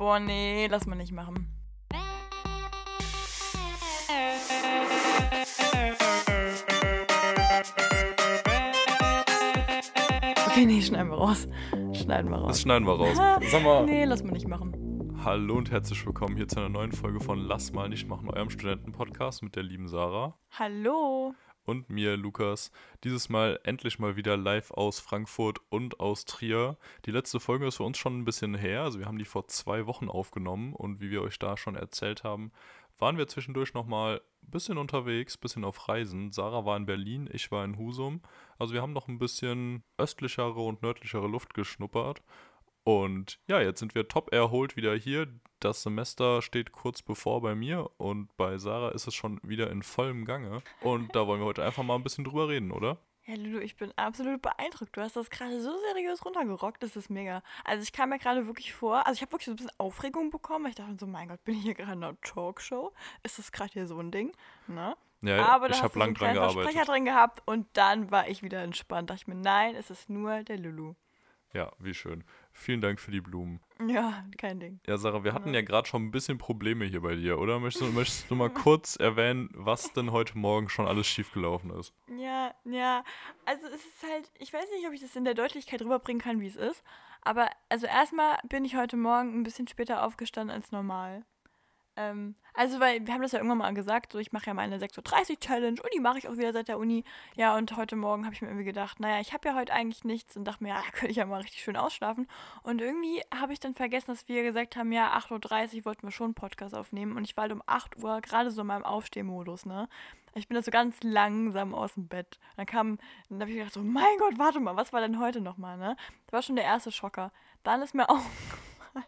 Boah, nee, lass mal nicht machen. Okay, nee, schneiden wir raus. Schneiden wir raus. Das schneiden wir raus. Sag mal. Nee, lass mal nicht machen. Hallo und herzlich willkommen hier zu einer neuen Folge von Lass mal nicht machen, eurem Studentenpodcast mit der lieben Sarah Hallo. Und mir, Lukas. Dieses Mal endlich mal wieder live aus Frankfurt und aus Trier. Die letzte Folge ist für uns schon ein bisschen her, also wir haben die vor zwei Wochen aufgenommen und wie wir euch da schon erzählt haben, waren wir zwischendurch nochmal ein bisschen unterwegs, ein bisschen auf Reisen. Sarah war in Berlin, ich war in Husum. Also wir haben noch ein bisschen östlichere und nördlichere Luft geschnuppert. Und ja, jetzt sind wir top erholt wieder hier. Das Semester steht kurz bevor bei mir und bei Sarah ist es schon wieder in vollem Gange. Und da wollen wir heute einfach mal ein bisschen drüber reden, oder? Ja, Lulu, ich bin absolut beeindruckt. Du hast das gerade so seriös runtergerockt, das ist mega. Also ich kam mir gerade wirklich vor, also ich habe wirklich so ein bisschen Aufregung bekommen. Ich dachte so, mein Gott, bin ich hier gerade in einer Talkshow? Ist das gerade hier so ein Ding? Ne? Ja, Aber da ich habe so lang einen dran gearbeitet. Versprecher drin gehabt und dann war ich wieder entspannt. Dachte ich mir, nein, es ist nur der Lulu. Ja, wie schön. Vielen Dank für die Blumen. Ja, kein Ding. Ja, Sarah, wir hatten Ja. ja gerade schon ein bisschen Probleme hier bei dir, oder? Möchtest du, möchtest du mal kurz erwähnen, was denn heute Morgen schon alles schiefgelaufen ist? Ja, ja. Also es ist halt, ich weiß nicht, ob ich das in der Deutlichkeit rüberbringen kann, wie es ist. Aber also erstmal bin ich heute Morgen ein bisschen später aufgestanden als normal. Ähm, also, weil wir haben das ja irgendwann mal gesagt, so ich mache ja meine 6.30 Uhr Challenge und die mache ich auch wieder seit der Uni. Ja, und heute Morgen habe ich mir irgendwie gedacht, naja, ich habe ja heute eigentlich nichts und dachte mir, ja, da könnte ich ja mal richtig schön ausschlafen. Und irgendwie habe ich dann vergessen, dass wir gesagt haben, ja, 8.30 Uhr wollten wir schon einen Podcast aufnehmen. Und ich war halt um 8 Uhr gerade so in meinem Aufstehmodus, ne? Ich bin da so ganz langsam aus dem Bett. Dann kam, dann habe ich gedacht, so, mein Gott, warte mal, was war denn heute nochmal, ne? Das war schon der erste Schocker. Dann ist mir aufgefallen,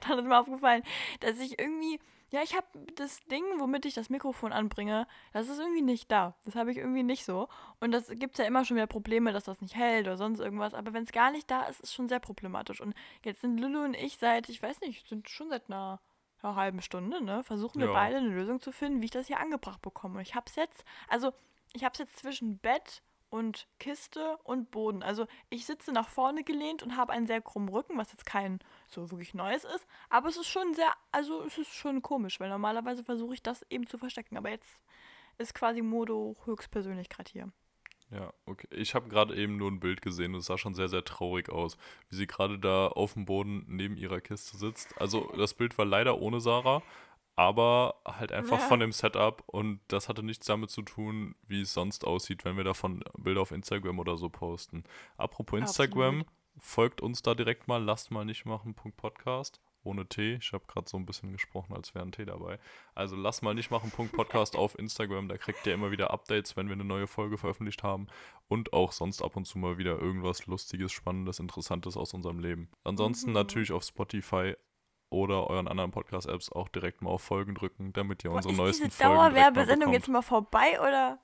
dann ist mir aufgefallen, dass ich irgendwie, ja, ich habe das Ding, womit ich das Mikrofon anbringe, das ist irgendwie nicht da. Das habe ich irgendwie nicht so. Und das gibt es ja immer schon wieder Probleme, dass das nicht hält oder sonst irgendwas. Aber wenn es gar nicht da ist, ist es schon sehr problematisch. Und jetzt sind Lulu und ich seit, ich weiß nicht, sind schon seit einer einer halben Stunde, ne, versuchen wir Ja. beide eine Lösung zu finden, wie ich das hier angebracht bekomme. Und ich habe es jetzt, also ich habe es jetzt zwischen Bett und Kiste und Boden. Also ich sitze nach vorne gelehnt und habe einen sehr krummen Rücken, was jetzt kein so wirklich Neues ist. Aber es ist schon sehr, also es ist schon komisch, weil normalerweise versuche ich das eben zu verstecken. Aber jetzt ist quasi Modo höchstpersönlich gerade hier. Ja, okay. Ich habe gerade eben nur ein Bild gesehen und es sah schon sehr, sehr traurig aus, wie sie gerade da auf dem Boden neben ihrer Kiste sitzt. Also das Bild war leider ohne Sarah, aber halt einfach Ja. von dem Setup und das hatte nichts damit zu tun, wie es sonst aussieht, wenn wir davon Bilder auf Instagram oder so posten. Apropos Instagram, Absolut. folgt uns da direkt mal, lasst mal nicht machen, Punkt Podcast. Ohne T. Ich habe gerade so ein bisschen gesprochen, als wäre ein T dabei. Also lass mal nicht machen, Punkt Podcast auf Instagram. Da kriegt ihr immer wieder Updates, wenn wir eine neue Folge veröffentlicht haben. Und auch sonst ab und zu mal wieder irgendwas Lustiges, Spannendes, Interessantes aus unserem Leben. Ansonsten Mhm. natürlich auf Spotify oder euren anderen Podcast-Apps auch direkt mal auf Folgen drücken, damit ihr Boah, unsere ist neuesten diese Folgen direkt mal Dauerwerbesendung jetzt mal vorbei oder?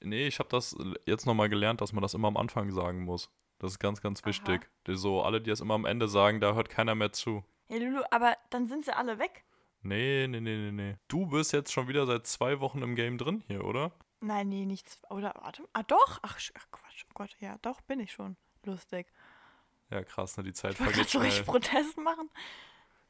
Nee, ich habe das jetzt nochmal gelernt, dass man das immer am Anfang sagen muss. Das ist ganz, ganz Aha. wichtig. So alle, die es immer am Ende sagen, da hört keiner mehr zu. Ja, Lulu, aber dann sind sie alle weg. Nee, nee, nee, nee, nee. Du bist jetzt schon wieder seit zwei Wochen im Game drin hier, oder? Nein, nee, nichts. Oder, warte. Ah, doch. Ach, ach Quatsch. Oh Gott, ja, doch, bin ich schon. Lustig. Ja, krass, ne? Die Zeit Ich vergeht gerade so richtig schnell. Protest machen.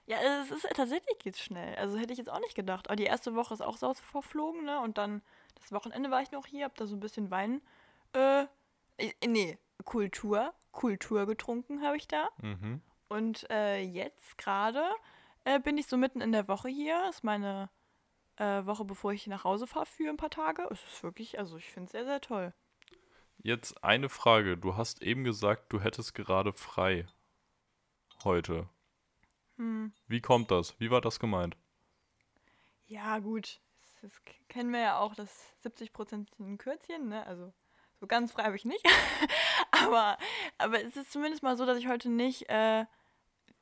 Ja, es ist tatsächlich geht's schnell. Also hätte ich jetzt auch nicht gedacht. Aber die erste Woche ist auch so verflogen, ne? Und dann das Wochenende war ich noch hier, hab da so ein bisschen Wein. Äh, äh, nee, Kultur. Kultur getrunken habe ich da. Mhm. Und äh, jetzt gerade äh, bin ich so mitten in der Woche hier. Ist meine äh, Woche, bevor ich nach Hause fahre für ein paar Tage. Es ist wirklich, also ich finde es sehr, sehr toll. Jetzt eine Frage. Du hast eben gesagt, du hättest gerade frei. Heute. Hm. Wie kommt das? Wie war das gemeint? Ja, gut. Das, das kennen wir ja auch, das 70% sind ein Kürzchen, ne? Also so ganz frei habe ich nicht. aber, aber es ist zumindest mal so, dass ich heute nicht äh,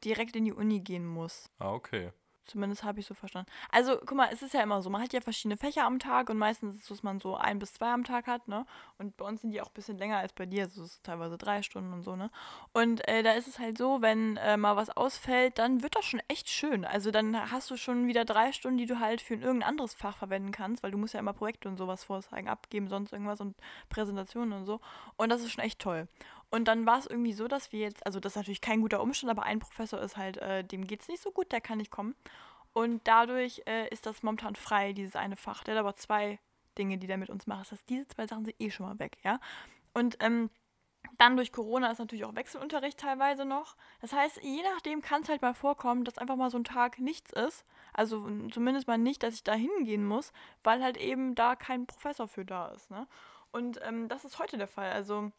direkt in die Uni gehen muss. Ah, okay. Zumindest habe ich so verstanden. Also, guck mal, es ist ja immer so, man hat ja verschiedene Fächer am Tag und meistens ist es dass man so ein bis zwei am Tag hat, ne? Und bei uns sind die auch ein bisschen länger als bei dir, also es ist teilweise drei Stunden und so, ne? Und äh, da ist es halt so, wenn äh, mal was ausfällt, dann wird das schon echt schön. Also dann hast du schon wieder drei Stunden, die du halt für irgendein anderes Fach verwenden kannst, weil du musst ja immer Projekte und sowas vorzeigen, abgeben, sonst irgendwas und Präsentationen und so. Und das ist schon echt toll. Und dann war es irgendwie so, dass wir jetzt, also das ist natürlich kein guter Umstand, aber ein Professor ist halt, äh, dem geht es nicht so gut, der kann nicht kommen. Und dadurch äh, ist das momentan frei, dieses eine Fach. Der hat aber zwei Dinge, die der mit uns macht. Das heißt, diese zwei Sachen sind eh schon mal weg, ja. Und ähm, dann durch Corona ist natürlich auch Wechselunterricht teilweise noch. Das heißt, je nachdem kann es halt mal vorkommen, dass einfach mal so ein Tag nichts ist. Also zumindest mal nicht, dass ich da hingehen muss, weil halt eben da kein Professor für da ist. Ne? Und ähm, das ist heute der Fall. Also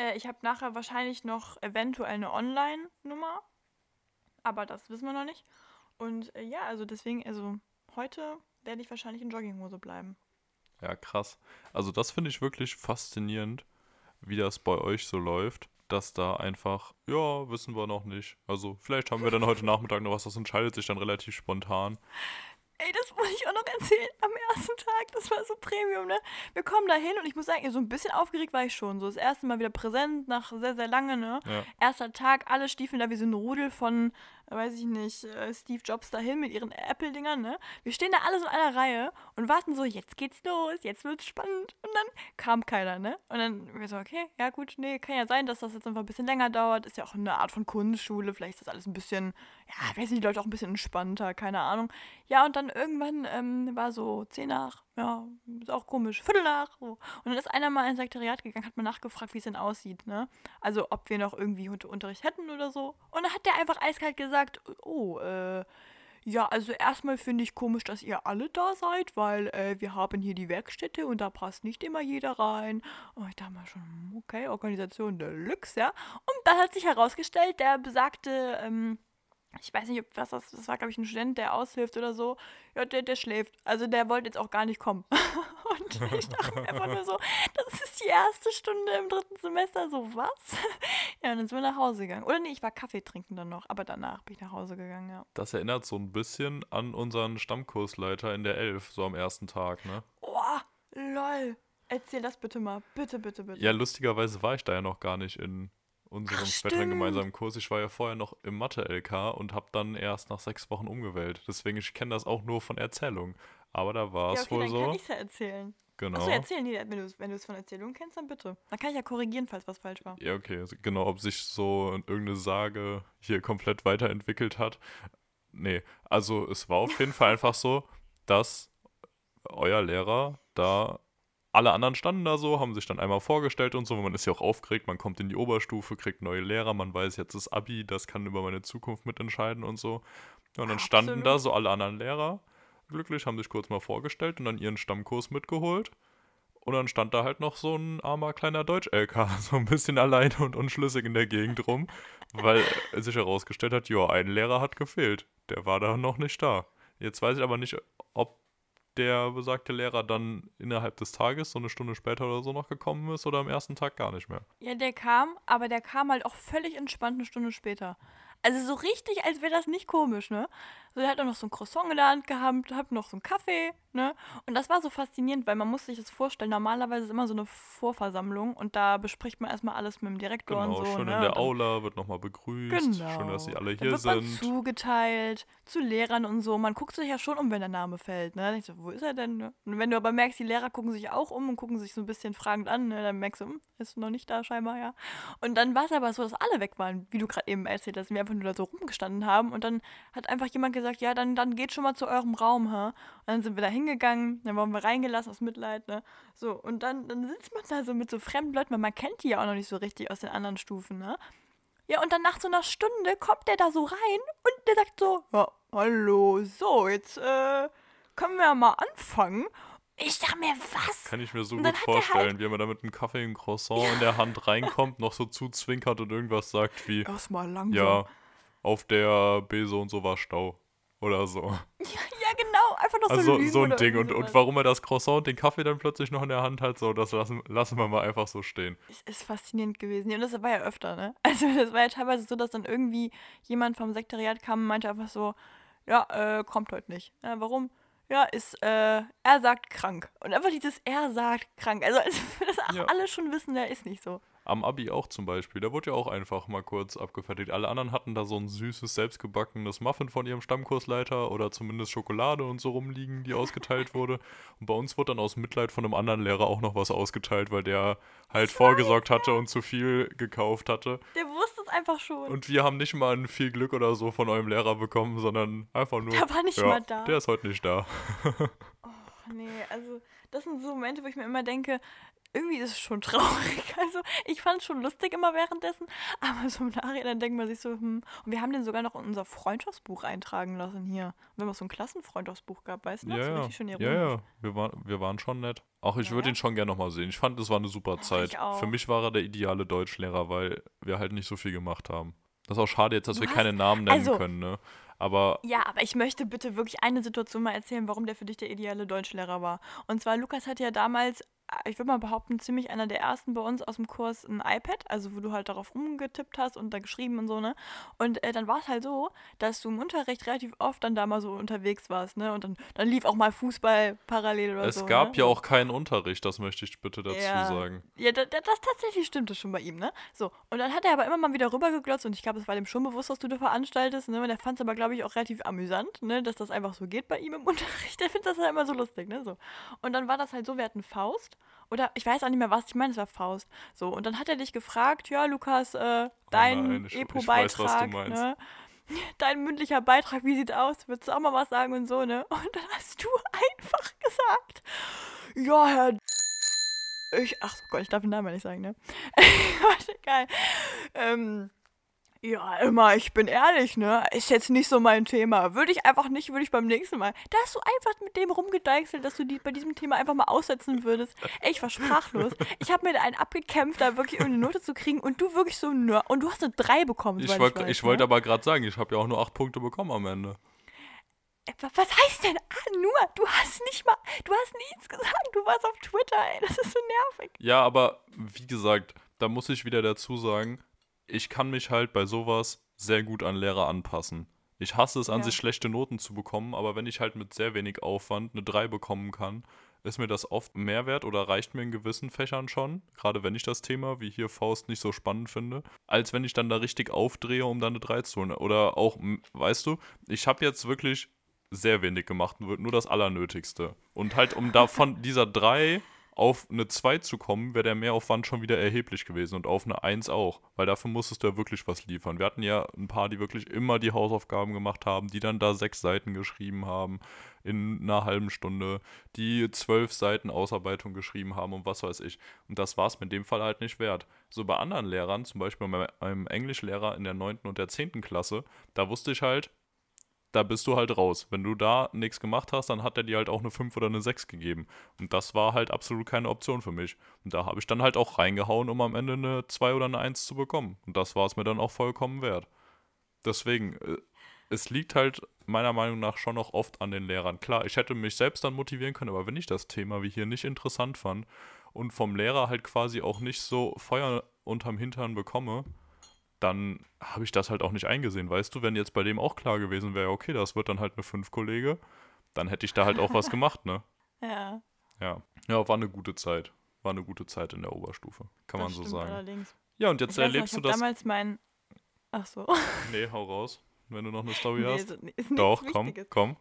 äh, ich habe nachher wahrscheinlich noch eventuell eine Online-Nummer, aber das wissen wir noch nicht. Und äh, ja, also deswegen, also heute werde ich wahrscheinlich in Jogginghose bleiben. Ja, krass. Also das finde ich wirklich faszinierend, wie das bei euch so läuft, dass da einfach, ja, wissen wir noch nicht. Also vielleicht haben wir dann heute Nachmittag noch was, das entscheidet sich dann relativ spontan. Ey, das wollte ich auch noch erzählen am ersten Tag. Das war so Premium, ne? Wir kommen da hin und ich muss sagen, so ein bisschen aufgeregt war ich schon. So das erste Mal wieder präsent nach sehr, sehr lange, ne? Ja. Erster Tag, alle stiefeln da wie so ein Rudel von weiß ich nicht, äh, Steve Jobs dahin mit ihren Apple-Dingern, ne? Wir stehen da alle so in einer Reihe und warten so, jetzt geht's los, jetzt wird's spannend. Und dann kam keiner, ne? Und dann wir so, okay, ja gut, nee, kann ja sein, dass das jetzt einfach ein bisschen länger dauert. Ist ja auch eine Art von Kunstschule, vielleicht ist das alles ein bisschen, ja, weiß nicht, die Leute auch ein bisschen entspannter, keine Ahnung. Ja, und dann irgendwann ähm, war so zehn nach, ja, ist auch komisch, Viertel nach. So. Und dann ist einer mal ins Sekretariat gegangen, hat mal nachgefragt, wie es denn aussieht, ne? Also ob wir noch irgendwie Unterricht hätten oder so. Und dann hat der einfach eiskalt gesagt, oh, äh, ja, also erstmal finde ich komisch, dass ihr alle da seid, weil äh, wir haben hier die Werkstätte und da passt nicht immer jeder rein. Und ich dachte mal schon, okay, Organisation Deluxe, ja. Und dann hat sich herausgestellt, der besagte ähm, ich weiß nicht, was das, das war, glaube ich, ein Student, der aushilft oder so. Ja, der, der schläft. Also der wollte jetzt auch gar nicht kommen. Und ich dachte mir einfach nur so, das ist die erste Stunde im dritten Semester. So, was? Ja, und dann sind wir nach Hause gegangen. Oder nee, ich war Kaffee trinken dann noch, aber danach bin ich nach Hause gegangen, ja. Das erinnert so ein bisschen an unseren Stammkursleiter in der Elf, so am ersten Tag, ne? Oh, lol. Erzähl das bitte mal. Bitte, bitte, bitte. Ja, lustigerweise war ich da ja noch gar nicht in unserem späteren gemeinsamen Kurs. Ich war ja vorher noch im Mathe-LK und habe dann erst nach sechs Wochen umgewählt. Deswegen, ich kenne das auch nur von Erzählung. Aber da war es ja, okay, wohl dann so. kann ich ja erzählen. Genau. Achso, erzählen, nee, wenn du es wenn von Erzählung kennst, dann bitte. Dann kann ich ja korrigieren, falls was falsch war. Ja, okay. Also genau, ob sich so irgendeine Sage hier komplett weiterentwickelt hat. Nee, also es war auf jeden Fall einfach so, dass euer Lehrer da alle anderen standen da so, haben sich dann einmal vorgestellt und so. Man ist ja auch aufgeregt, man kommt in die Oberstufe, kriegt neue Lehrer, man weiß jetzt das Abi, das kann über meine Zukunft mitentscheiden und so. Und dann standen Absolut. da so alle anderen Lehrer glücklich, haben sich kurz mal vorgestellt und dann ihren Stammkurs mitgeholt. Und dann stand da halt noch so ein armer kleiner Deutsch-LK, so ein bisschen alleine und unschlüssig in der Gegend rum, weil sich herausgestellt hat, ja, ein Lehrer hat gefehlt. Der war da noch nicht da. Jetzt weiß ich aber nicht, ob der besagte Lehrer dann innerhalb des Tages, so eine Stunde später oder so noch gekommen ist oder am ersten Tag gar nicht mehr. Ja, der kam, aber der kam halt auch völlig entspannt eine Stunde später. Also so richtig, als wäre das nicht komisch, ne? So, der hat auch noch so ein Croissant in der Hand gehabt, hat noch so einen Kaffee, ne? Und das war so faszinierend, weil man muss sich das vorstellen, normalerweise ist immer so eine Vorversammlung und da bespricht man erstmal alles mit dem Direktor genau, und so. Schön ne? in der Aula wird nochmal begrüßt, genau. schön, dass sie alle hier dann wird sind. Man zugeteilt zu Lehrern und so. Man guckt sich ja schon um, wenn der Name fällt, ne? Ich so, wo ist er denn? Ne? Und wenn du aber merkst, die Lehrer gucken sich auch um und gucken sich so ein bisschen fragend an, ne? Dann merkst du, hm, ist noch nicht da scheinbar, ja. Und dann war es aber so, dass alle weg waren, wie du gerade eben erzählt hast, wir einfach nur da so rumgestanden haben und dann hat einfach jemand gesagt, ja, dann, dann geht schon mal zu eurem Raum, ha? Und dann sind wir da hingegangen, dann wurden wir reingelassen aus Mitleid, ne? So, und dann, dann sitzt man da so mit so fremden Leuten, weil man kennt die ja auch noch nicht so richtig aus den anderen Stufen, ne? Ja, und dann nach so einer Stunde kommt der da so rein und der sagt so, ja, hallo, so, jetzt äh, können wir mal anfangen. Ich dachte mir, was? Kann ich mir so gut vorstellen, halt wie er da mit einem Kaffee und Croissant ja. in der Hand reinkommt, noch so zuzwinkert und irgendwas sagt wie, erstmal langsam. Ja, auf der B so und so war Stau oder so. Ja, ja genau, einfach noch also, so Also so ein Ding. Und, und warum er das Croissant und den Kaffee dann plötzlich noch in der Hand hat, so, das lassen, lassen wir mal einfach so stehen. Es ist faszinierend gewesen. Und das war ja öfter, ne? Also das war ja teilweise so, dass dann irgendwie jemand vom Sekretariat kam und meinte einfach so, ja, äh, kommt heute nicht. Ja, warum? Ja, ist, äh, er sagt krank. Und einfach dieses er sagt krank. Also als wir das auch ja. alle schon wissen, der ist nicht so. Am Abi auch zum Beispiel. Da wurde ja auch einfach mal kurz abgefertigt. Alle anderen hatten da so ein süßes, selbstgebackenes Muffin von ihrem Stammkursleiter oder zumindest Schokolade und so rumliegen, die ausgeteilt wurde. Und bei uns wurde dann aus Mitleid von einem anderen Lehrer auch noch was ausgeteilt, weil der halt vorgesorgt hatte und zu viel gekauft hatte. Der wusste es einfach schon. Und wir haben nicht mal ein viel Glück oder so von eurem Lehrer bekommen, sondern einfach nur. Der war nicht ja, mal da. Der ist heute nicht da. Oh, nee, also das sind so Momente, wo ich mir immer denke, irgendwie ist es schon traurig. Also ich fand es schon lustig immer währenddessen, aber so im Nachhinein denkt man sich so, hm. Und wir haben den sogar noch in unser Freundschaftsbuch eintragen lassen hier. Und wir so ein Klassenfreundschaftsbuch gehabt, weißt du? noch? Ja, so ja. ja, ja. Wir, war, wir waren schon nett. Auch ich Ja, würde ja? ihn schon gerne nochmal sehen. Ich fand, es war eine super Zeit. Für mich war er der ideale Deutschlehrer, weil wir halt nicht so viel gemacht haben. Das ist auch schade jetzt, dass Du wir hast- keine Namen nennen also- können, ne? Aber Ja, aber ich möchte bitte wirklich eine Situation mal erzählen, warum der für dich der ideale Deutschlehrer war. Und zwar, Lukas hatte ja damals, ich würde mal behaupten, ziemlich einer der ersten bei uns aus dem Kurs ein iPad, also wo du halt darauf rumgetippt hast und da geschrieben und so, ne? Und äh, dann war es halt so, dass du im Unterricht relativ oft dann da mal so unterwegs warst, ne? Und dann, dann lief auch mal Fußball parallel oder es so. gab ne? ja auch keinen Unterricht, das möchte ich bitte dazu Ja. sagen. Ja, da, da, das tatsächlich stimmte schon bei ihm, ne? So, und dann hat er aber immer mal wieder rübergeglotzt und ich glaube, es war dem schon bewusst, was du da veranstaltest, ne? Und er fand es aber, glaube ich, auch relativ amüsant, ne? Dass das einfach so geht bei ihm im Unterricht. Er findet das halt immer so lustig, ne? So. Und dann war das halt so, wir hatten Faust oder ich weiß auch nicht mehr was, ich meine, es war Faust. So, und dann hat er dich gefragt, ja, Lukas, äh, dein Oh was du EPO-Beitrag, ne? Dein mündlicher Beitrag, wie sieht's aus? Würdest du auch mal was sagen und so, ne? Und dann hast du einfach gesagt, ja, Herr ich, ach so Gott, ich darf den Namen ja nicht sagen, ne? Warte, geil. Ähm, ja, immer, ich bin ehrlich, ne? Ist jetzt nicht so mein Thema. Würde ich einfach nicht, würde ich beim nächsten Mal. Da hast du einfach mit dem rumgedeichselt, dass du die, bei diesem Thema einfach mal aussetzen würdest. Ey, ich war sprachlos. Ich habe mir da einen abgekämpft, da wirklich irgendeine Note zu kriegen und du wirklich so, nö. Und du hast eine 3 bekommen, Ich, wollt, weiß, ich wollte ne? aber gerade sagen, ich habe ja auch nur acht Punkte bekommen am Ende. Wa- Was heißt denn? Ah, nur, du hast nicht mal, du hast nichts gesagt. Du warst auf Twitter, ey. Das ist so nervig. Ja, aber wie gesagt, da muss ich wieder dazu sagen, ich kann mich halt bei sowas sehr gut an Lehrer anpassen. Ich hasse es an Ja. sich schlechte Noten zu bekommen, aber wenn ich halt mit sehr wenig Aufwand eine 3 bekommen kann, ist mir das oft mehr wert oder reicht mir in gewissen Fächern schon, gerade wenn ich das Thema, wie hier Faust, nicht so spannend finde, als wenn ich dann da richtig aufdrehe, um dann eine 3 zu holen. Oder auch, weißt du, ich habe jetzt wirklich sehr wenig gemacht, nur nur das Allernötigste. Und halt, um da von dieser 3 auf eine 2 zu kommen, wäre der Mehraufwand schon wieder erheblich gewesen und auf eine 1 auch, weil dafür musstest du ja wirklich was liefern. Wir hatten ja ein paar, die wirklich immer die Hausaufgaben gemacht haben, die dann da sechs Seiten geschrieben haben in einer halben Stunde, die zwölf Seiten Ausarbeitung geschrieben haben und was weiß ich. Und das war es in dem Fall halt nicht wert. So bei anderen Lehrern, zum Beispiel bei meinem Englischlehrer in der 9. und der 10. Klasse, da wusste ich halt, da bist du halt raus. Wenn du da nichts gemacht hast, dann hat er dir halt auch eine 5 oder eine 6 gegeben. Und das war halt absolut keine Option für mich. Und da habe ich dann halt auch reingehauen, um am Ende eine 2 oder eine 1 zu bekommen. Und das war es mir dann auch vollkommen wert. Deswegen, äh, es liegt halt meiner Meinung nach schon noch oft an den Lehrern. Klar, ich hätte mich selbst dann motivieren können, aber wenn ich das Thema wie hier nicht interessant fand und vom Lehrer halt quasi auch nicht so Feuer unterm Hintern bekomme, dann habe ich das halt auch nicht eingesehen. Weißt du, wenn jetzt bei dem auch klar gewesen wäre, okay, das wird dann halt eine 5 Kollege, dann hätte ich da halt auch was gemacht, ne? Ja. Ja. Ja, war eine gute Zeit. War eine gute Zeit in der Oberstufe. Kann man das so stimmt sagen. Allerdings. Ja, und jetzt Ich noch, erlebst ich du das. damals mein. Ach so. Nee, hau raus. Wenn du noch eine Story Nee, hast. so- Doch, komm, Wichtiges. komm.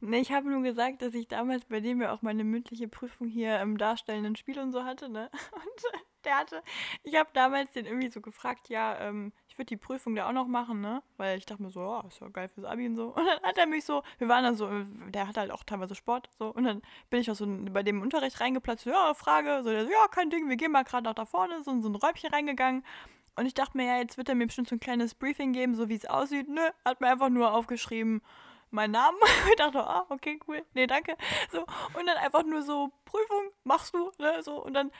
Nee, ich habe nur gesagt, dass ich damals bei dem ja auch meine mündliche Prüfung hier im darstellenden Spiel und so hatte, ne? Und der hatte, ich habe damals den irgendwie so gefragt, ja, ähm, ich würde die Prüfung da auch noch machen, ne? Weil ich dachte mir so, ja, ist ja geil fürs Abi und so. Und dann hat er mich so, wir waren dann so, der hat halt auch teilweise Sport, so. Und dann bin ich auch so bei dem Unterricht reingeplatzt, so, ja, Frage, so, der so, ja, kein Ding, wir gehen mal gerade nach da vorne, so in so ein Räumchen reingegangen. Und ich dachte mir, ja, jetzt wird er mir bestimmt so ein kleines Briefing geben, so wie es aussieht. Nö, hat mir einfach nur aufgeschrieben, meinen Namen. Ich dachte, ah, okay, cool. Nee, danke. So, und dann einfach nur so, Prüfung, machst du, ne? So, und dann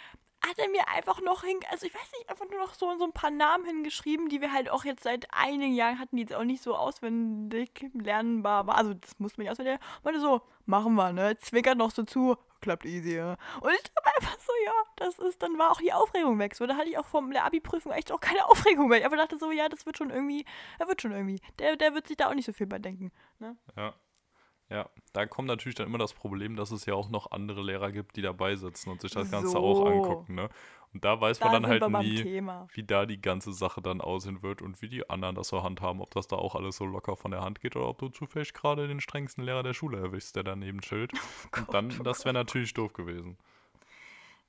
hat er mir einfach noch hin, also ich weiß nicht, einfach nur noch so, so ein paar Namen hingeschrieben, die wir halt auch jetzt seit einigen Jahren hatten, die jetzt auch nicht so auswendig lernbar waren. Also das musste man nicht auswendig lernen. Meinte so, machen wir, ne? Zwickert noch so zu, klappt easy, ja. Und ich dachte einfach so, ja, das ist, dann war auch die Aufregung weg. So, da hatte ich auch von der Abi-Prüfung echt auch keine Aufregung mehr. Ich einfach dachte so, ja, das wird schon irgendwie, er wird schon irgendwie. Der, der wird sich da auch nicht so viel bei denken. Ne? Ja. Ja, da kommt natürlich dann immer das Problem, dass es ja auch noch andere Lehrer gibt, die dabei sitzen und sich das Ganze So. auch angucken, ne? Und da weiß man Da dann sind halt nie, Thema. wie da die ganze Sache dann aussehen wird und wie die anderen das so handhaben, ob das da auch alles so locker von der Hand geht oder ob du zufällig gerade den strengsten Lehrer der Schule erwischst, der daneben chillt. Und dann, oh das wäre natürlich doof gewesen.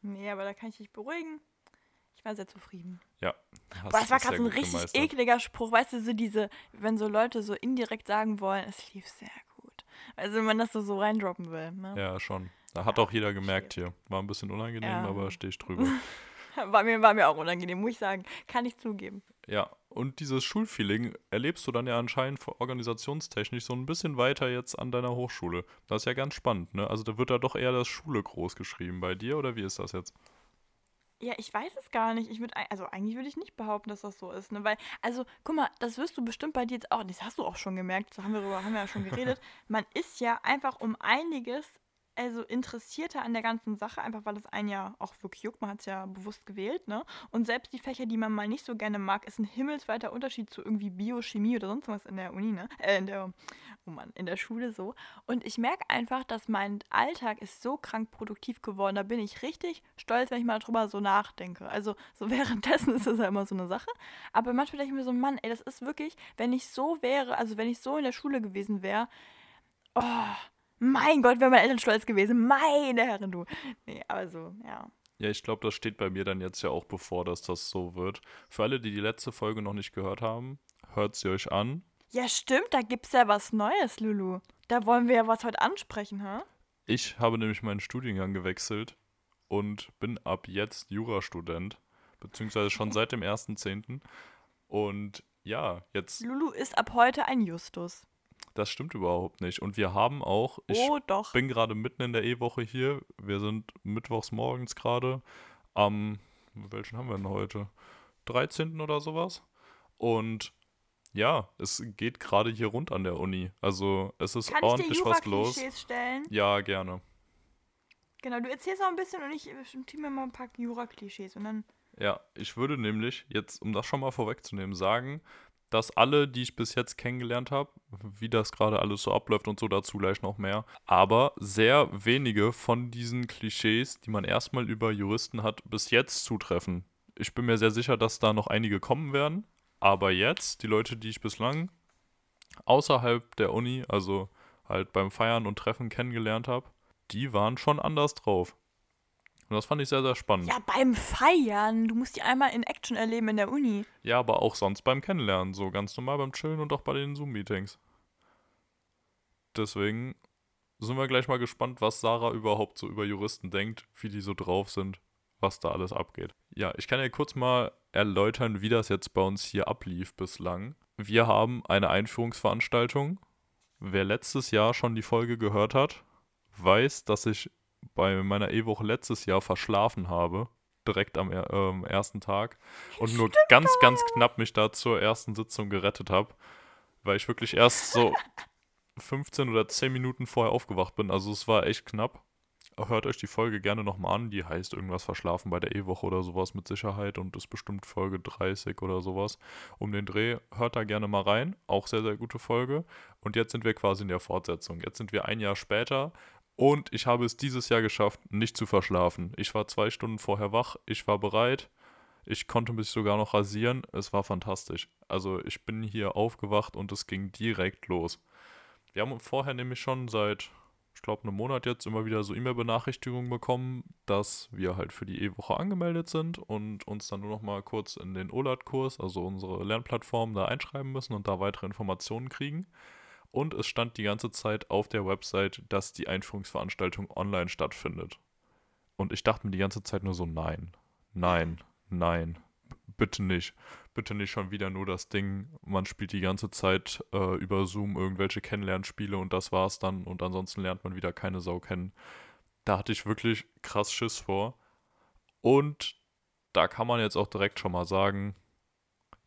Nee, aber da kann ich dich beruhigen. Ich war sehr zufrieden. Ja. Boah, das war gerade so ein richtig gemeistert. ekliger Spruch. Weißt du, so diese, wenn so Leute so indirekt sagen wollen, es lief sehr gut. Also wenn man das so, so reindroppen will. Ne? Ja, schon. Da hat Ja, auch jeder gemerkt hier. War ein bisschen unangenehm, Ja. aber stehe ich drüber. War, mir, war mir auch unangenehm, muss ich sagen. Kann ich zugeben. Ja, und dieses Schulfeeling erlebst du dann ja anscheinend organisationstechnisch so ein bisschen weiter jetzt an deiner Hochschule. Das ist ja ganz spannend, ne? Also da wird da doch eher das Schule groß geschrieben bei dir oder wie ist das jetzt? Ja, ich weiß es gar nicht. Ich würde, also eigentlich würde ich nicht behaupten, dass das so ist, ne? Weil, also, guck mal, das wirst du bestimmt bei dir jetzt auch, das hast du auch schon gemerkt, da haben wir darüber, haben wir ja schon geredet. Man ist ja einfach um einiges, also interessierter an der ganzen Sache, einfach weil es einen ja auch wirklich juckt. Man hat es ja bewusst gewählt, ne? Und selbst die Fächer, die man mal nicht so gerne mag, ist ein himmelsweiter Unterschied zu irgendwie Biochemie oder sonst was in der Uni, ne? Äh, in der, oh Mann, in der Schule so. Und ich merke einfach, dass mein Alltag ist so krank produktiv geworden. Da bin ich richtig stolz, wenn ich mal drüber so nachdenke. Also so währenddessen ist das ja immer so eine Sache. Aber manchmal denke ich mir so, Mann, ey, das ist wirklich, wenn ich so wäre, also wenn ich so in der Schule gewesen wäre, oh, mein Gott, wären meine Eltern stolz gewesen. Meine Herren, du. Nee, also, ja. Ja, ich glaube, das steht bei mir dann jetzt ja auch bevor, dass das so wird. Für alle, die die letzte Folge noch nicht gehört haben, hört sie euch an. Ja, stimmt, da gibt's ja was Neues, Lulu. Da wollen wir ja was heute ansprechen, hä? Ich habe nämlich meinen Studiengang gewechselt und bin ab jetzt Jurastudent, beziehungsweise schon seit dem 1.10. Und ja, jetzt, Lulu ist ab heute ein Justus. Das stimmt überhaupt nicht. Und wir haben auch, ich oh, doch. bin gerade mitten in der E-Woche hier. Wir sind mittwochs morgens gerade am, welchen haben wir denn heute? 13. oder sowas. Und ja, es geht gerade hier rund an der Uni. Also es ist Kann ich dir ordentlich was los. Stellen? Ja, gerne. Genau, du erzählst auch ein bisschen und ich notiere mir mal ein paar Jura-Klischees und dann. Ja, ich würde nämlich jetzt, um das schon mal vorwegzunehmen, sagen, dass alle, die ich bis jetzt kennengelernt habe, wie das gerade alles so abläuft und so dazu gleich noch mehr, aber sehr wenige von diesen Klischees, die man erstmal über Juristen hat, bis jetzt zutreffen. Ich bin mir sehr sicher, dass da noch einige kommen werden, aber jetzt, die Leute, die ich bislang außerhalb der Uni, also halt beim Feiern und Treffen kennengelernt habe, die waren schon anders drauf. Und das fand ich sehr, sehr spannend. Ja, beim Feiern. Du musst die einmal in Action erleben in der Uni. Ja, aber auch sonst beim Kennenlernen, so ganz normal beim Chillen und auch bei den Zoom-Meetings. Deswegen sind wir gleich mal gespannt, was Sarah überhaupt so über Juristen denkt, wie die so drauf sind, was da alles abgeht. Ja, ich kann ja kurz mal erläutern, wie das jetzt bei uns hier ablief bislang. Wir haben eine Einführungsveranstaltung. Wer letztes Jahr schon die Folge gehört hat, weiß, dass ich bei meiner E-Woche letztes Jahr verschlafen habe, direkt am ähm, ersten Tag und nur ganz, ganz knapp mich da zur ersten Sitzung gerettet habe, weil ich wirklich erst so 15 oder 10 Minuten vorher aufgewacht bin. Also es war echt knapp. Hört euch die Folge gerne nochmal an. Die heißt irgendwas verschlafen bei der E-Woche oder sowas mit Sicherheit und ist bestimmt Folge 30 oder sowas. Um den Dreh hört da gerne mal rein. Auch sehr, sehr gute Folge. Und jetzt sind wir quasi in der Fortsetzung. Jetzt sind wir ein Jahr später und ich habe es dieses Jahr geschafft, nicht zu verschlafen. Ich war zwei Stunden vorher wach. Ich war bereit. Ich konnte mich sogar noch rasieren. Es war fantastisch. Also ich bin hier aufgewacht und es ging direkt los. Wir haben vorher nämlich schon seit, ich glaube, einem Monat jetzt immer wieder so E-Mail-Benachrichtigungen bekommen, dass wir halt für die E-Woche angemeldet sind und uns dann nur noch mal kurz in den OLAT-Kurs, also unsere Lernplattform, da einschreiben müssen und da weitere Informationen kriegen. Und es stand die ganze Zeit auf der Website, dass die Einführungsveranstaltung online stattfindet. Und ich dachte mir die ganze Zeit nur so, nein, nein, nein, bitte nicht. Bitte nicht schon wieder nur das Ding, man spielt die ganze Zeit äh, über Zoom irgendwelche Kennenlernspiele und das war's dann und ansonsten lernt man wieder keine Sau kennen. Da hatte ich wirklich krass Schiss vor. Und da kann man jetzt auch direkt schon mal sagen,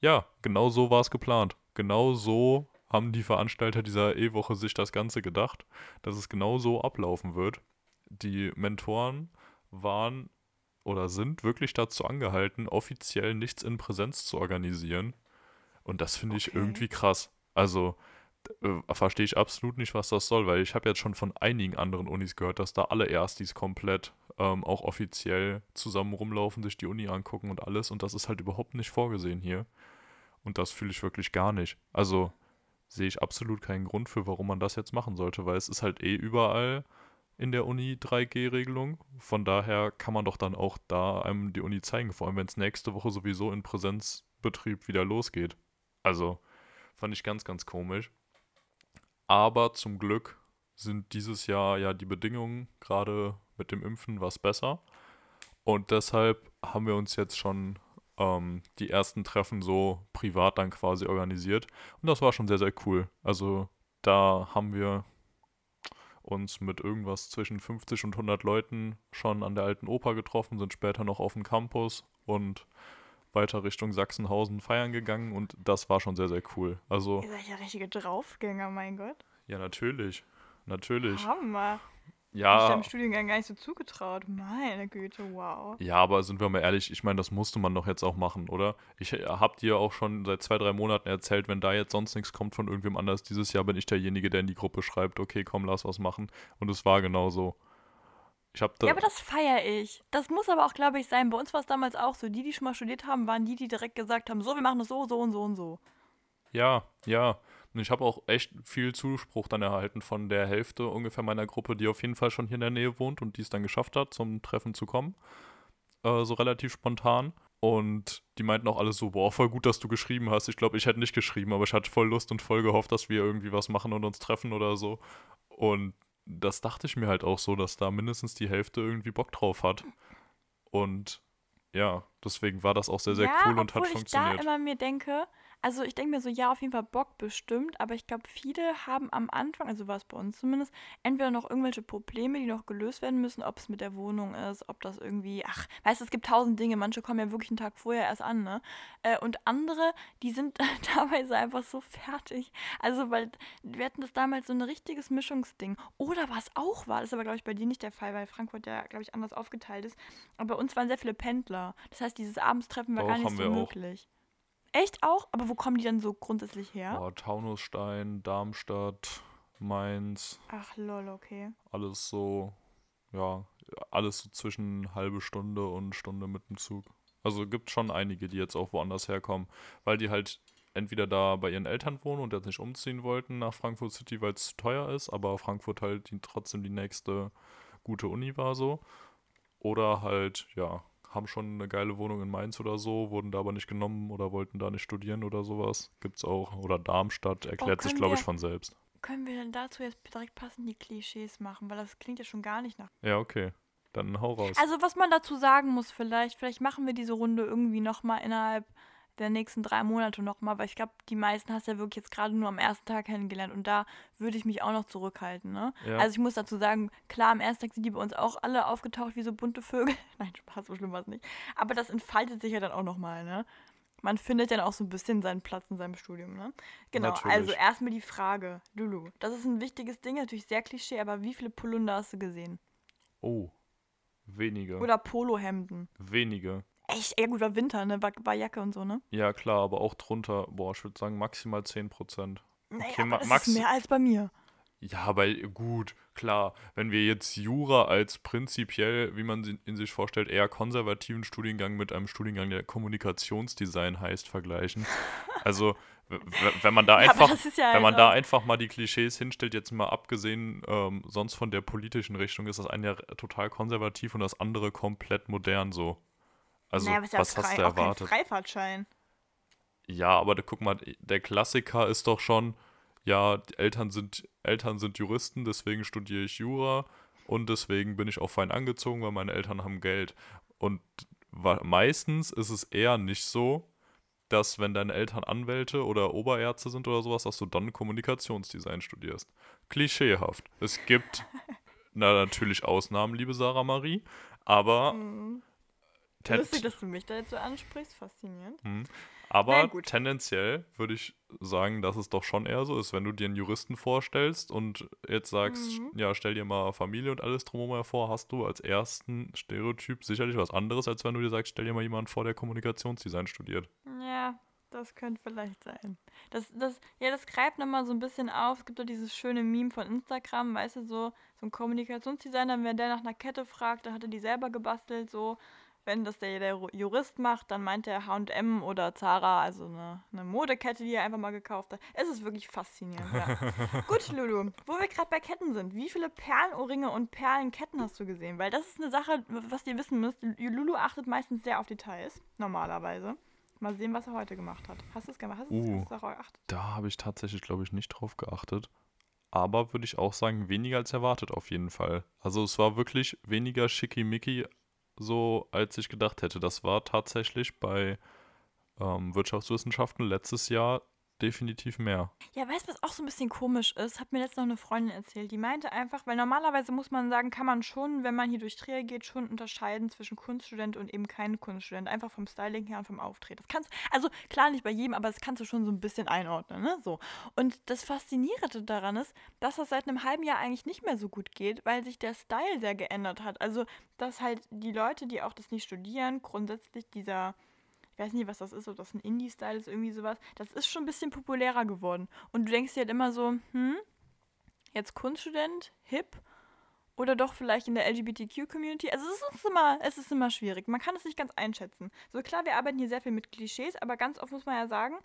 ja, genau so war es geplant. Genau so haben die Veranstalter dieser E-Woche sich das Ganze gedacht, dass es genau so ablaufen wird. Die Mentoren waren oder sind wirklich dazu angehalten, offiziell nichts in Präsenz zu organisieren. Und das finde ich Okay. irgendwie krass. Also, äh, verstehe ich absolut nicht, was das soll, weil ich habe jetzt schon von einigen anderen Unis gehört, dass da alle Erstis komplett ähm, auch offiziell zusammen rumlaufen, sich die Uni angucken und alles und das ist halt überhaupt nicht vorgesehen hier. Und das fühle ich wirklich gar nicht. Also sehe ich absolut keinen Grund für, warum man das jetzt machen sollte, weil es ist halt eh überall in der Uni 3G-Regelung. Von daher kann man doch dann auch da einem die Uni zeigen, vor allem wenn es nächste Woche sowieso in Präsenzbetrieb wieder losgeht. Also fand ich ganz, ganz komisch. Aber zum Glück sind dieses Jahr ja die Bedingungen gerade mit dem Impfen was besser. Und deshalb haben wir uns jetzt schon ähm, die ersten Treffen so privat dann quasi organisiert. Und das war schon sehr, sehr cool. Also da haben wir uns mit irgendwas zwischen 50 und 100 Leuten schon an der alten Oper getroffen, sind später noch auf dem Campus und weiter Richtung Sachsenhausen feiern gegangen und das war schon sehr, sehr cool. Also, Ihr seid ja richtige Draufgänger, mein Gott. ja, natürlich. Natürlich. Hammer. Ich Ja, habe im Studiengang gar nicht so zugetraut. Meine Güte, wow. ja, aber sind wir mal ehrlich, ich meine, das musste man doch jetzt auch machen, oder? Ich hab dir auch schon seit zwei, drei Monaten erzählt, wenn da jetzt sonst nichts kommt von irgendwem anders, dieses Jahr bin ich derjenige, der in die Gruppe schreibt, okay, komm, lass was machen. Und es war genau so. Ich hab da, Ja, aber das feiere ich. Das muss aber auch, glaube ich, sein. Bei uns war es damals auch so. Die, die schon mal studiert haben, waren die, die direkt gesagt haben, so, wir machen das so, so und so und so. Ja, ja. Und ich habe auch echt viel Zuspruch dann erhalten von der Hälfte ungefähr meiner Gruppe, die auf jeden Fall schon hier in der Nähe wohnt und die es dann geschafft hat, zum Treffen zu kommen. Äh, so relativ spontan. Und die meinten auch alle so, boah, voll gut, dass du geschrieben hast. Ich glaube, ich hätte nicht geschrieben, aber ich hatte voll Lust und voll gehofft, dass wir irgendwie was machen und uns treffen oder so. Und das dachte ich mir halt auch so, dass da mindestens die Hälfte irgendwie Bock drauf hat. Und ja, deswegen war das auch sehr, sehr ja, cool und hat obwohl ich funktioniert. da immer mir denke, also ich denke mir so, ja, auf jeden Fall Bock bestimmt, aber ich glaube, viele haben am Anfang, also war es bei uns zumindest, entweder noch irgendwelche Probleme, die noch gelöst werden müssen, ob es mit der Wohnung ist, ob das irgendwie, ach, weißt du, es gibt tausend Dinge, manche kommen ja wirklich einen Tag vorher erst an, ne? Äh, und andere, die sind teilweise einfach so fertig. Also, weil wir hatten das damals so ein richtiges Mischungsding. Oder was auch war, das ist aber, glaube ich, bei dir nicht der Fall, weil Frankfurt ja, glaube ich, anders aufgeteilt ist. Aber bei uns waren sehr viele Pendler. Das heißt, dieses Abendstreffen war Auch gar nicht so wir auch. Echt auch? Aber wo kommen die dann so grundsätzlich her? Boah, Taunusstein, Darmstadt, Mainz, Ach, lol, okay. alles so, ja, alles so zwischen halbe Stunde und Stunde mit dem Zug. Also gibt schon einige, die jetzt auch woanders herkommen, weil die halt entweder da bei ihren Eltern wohnen und jetzt nicht umziehen wollten nach Frankfurt City, weil es zu teuer ist, aber Frankfurt halt die, trotzdem die nächste gute Uni war so. Oder halt, ja, haben schon eine geile Wohnung in Mainz oder so, wurden da aber nicht genommen oder wollten da nicht studieren oder sowas. Gibt's auch. Oder Darmstadt, erklärt sich, können glaube ich, von selbst. Können wir denn dazu jetzt direkt passend die Klischees machen? Weil das klingt ja schon gar nicht nach. Ja, okay. Dann hau raus. Also, was man dazu sagen muss, vielleicht, vielleicht machen wir diese Runde irgendwie nochmal innerhalb der nächsten drei Monate nochmal, weil ich glaube, die meisten hast du ja wirklich jetzt gerade nur am ersten Tag kennengelernt und da würde ich mich auch noch zurückhalten, ne? Ja. Also ich muss dazu sagen, klar, am ersten Tag sind die bei uns auch alle aufgetaucht wie so bunte Vögel. Nein, Spaß, so schlimm war es nicht. Aber das entfaltet sich ja dann auch nochmal, ne? Man findet dann auch so ein bisschen seinen Platz in seinem Studium, ne? Genau, Natürlich. also erstmal die Frage, Lulu, das ist ein wichtiges Ding, natürlich sehr Klischee, aber wie viele Polunder hast du gesehen? oh, wenige. Oder Polohemden? Wenige. Echt? Ja gut, war Winter, ne? War, war Jacke und so, ne? Ja, klar, aber auch drunter, boah, ich würde sagen maximal 10%. Naja, Okay, aber das Max- ist mehr als bei mir. Ja, aber gut, klar, wenn wir jetzt Jura als prinzipiell, wie man in sich vorstellt, eher konservativen Studiengang mit einem Studiengang, der Kommunikationsdesign heißt, vergleichen. Also, wenn man da Ja, einfach, ist ja wenn man also- da einfach mal die Klischees hinstellt, jetzt mal abgesehen, ähm, sonst von der politischen Richtung, ist das eine ja total konservativ und das andere komplett modern so. Also, naja, aber ist ja was hast frei, du auch kein erwartet? Freifahrtschein. Ja, aber da, guck mal, der Klassiker ist doch schon, ja, die Eltern sind, Eltern sind Juristen, deswegen studiere ich Jura und deswegen bin ich auch fein angezogen, weil meine Eltern haben Geld. Und meistens ist es eher nicht so, dass wenn deine Eltern Anwälte oder Oberärzte sind oder sowas, dass du dann Kommunikationsdesign studierst. Klischeehaft. Es gibt na, natürlich Ausnahmen, liebe Sarah Marie, aber Mhm. Tet- Lustig, dass du mich da jetzt so ansprichst. Faszinierend. hm. Aber tendenziell würde ich sagen, dass es doch schon eher so ist, wenn du dir einen Juristen vorstellst und jetzt sagst, Mhm. ja, stell dir mal Familie und alles drumherum vor, hast du als ersten Stereotyp sicherlich was anderes, als wenn du dir sagst, stell dir mal jemanden vor, der Kommunikationsdesign studiert. Ja, Das könnte vielleicht sein. Das, das, ja, das greift nochmal so ein bisschen auf. Es gibt doch dieses schöne Meme von Instagram, weißt du, so, so ein Kommunikationsdesigner, wenn der nach einer Kette fragt, dann hat er die selber gebastelt, so. Wenn das der, der Jurist macht, dann meint er H&M oder Zara, also eine, eine Modekette, die er einfach mal gekauft hat. Es ist wirklich faszinierend, ja. Gut, Lulu, wo wir gerade bei Ketten sind, wie viele Perlenohrringe und Perlenketten hast du gesehen? Weil das ist eine Sache, was ihr wissen müsst. Lulu achtet meistens sehr auf Details, normalerweise. Mal sehen, was er heute gemacht hat. Hast du es gemacht? Hast du Uh. es darauf geachtet? Da habe ich tatsächlich, glaube ich, nicht drauf geachtet. Aber würde ich auch sagen, weniger als erwartet auf jeden Fall. Also es war wirklich weniger schickimicki, so als ich gedacht hätte. Das war tatsächlich bei ähm, Wirtschaftswissenschaften letztes Jahr definitiv mehr. Ja, weißt du, was auch so ein bisschen komisch ist? Hat mir letztens noch eine Freundin erzählt. Die meinte einfach, weil normalerweise muss man sagen, kann man schon, wenn man hier durch Trier geht, schon unterscheiden zwischen Kunststudent und eben kein Kunststudent. Einfach vom Styling her und vom Auftreten. Das kannst, also klar nicht bei jedem, aber das kannst du schon so ein bisschen einordnen, ne? So. Und das Faszinierende daran ist, dass das seit einem halben Jahr eigentlich nicht mehr so gut geht, weil sich der Style sehr geändert hat. Also, dass halt die Leute, die auch das nicht studieren, grundsätzlich dieser weiß nicht, was das ist, ob das ein Indie-Style ist, irgendwie sowas. Das ist schon ein bisschen populärer geworden. Und du denkst dir halt immer so, hm, jetzt Kunststudent, hip oder doch vielleicht in der LGBTQ-Community. Also es ist immer, es ist immer schwierig. Man kann es nicht ganz einschätzen. So klar, wir arbeiten hier sehr viel mit Klischees, aber ganz oft muss man ja sagen,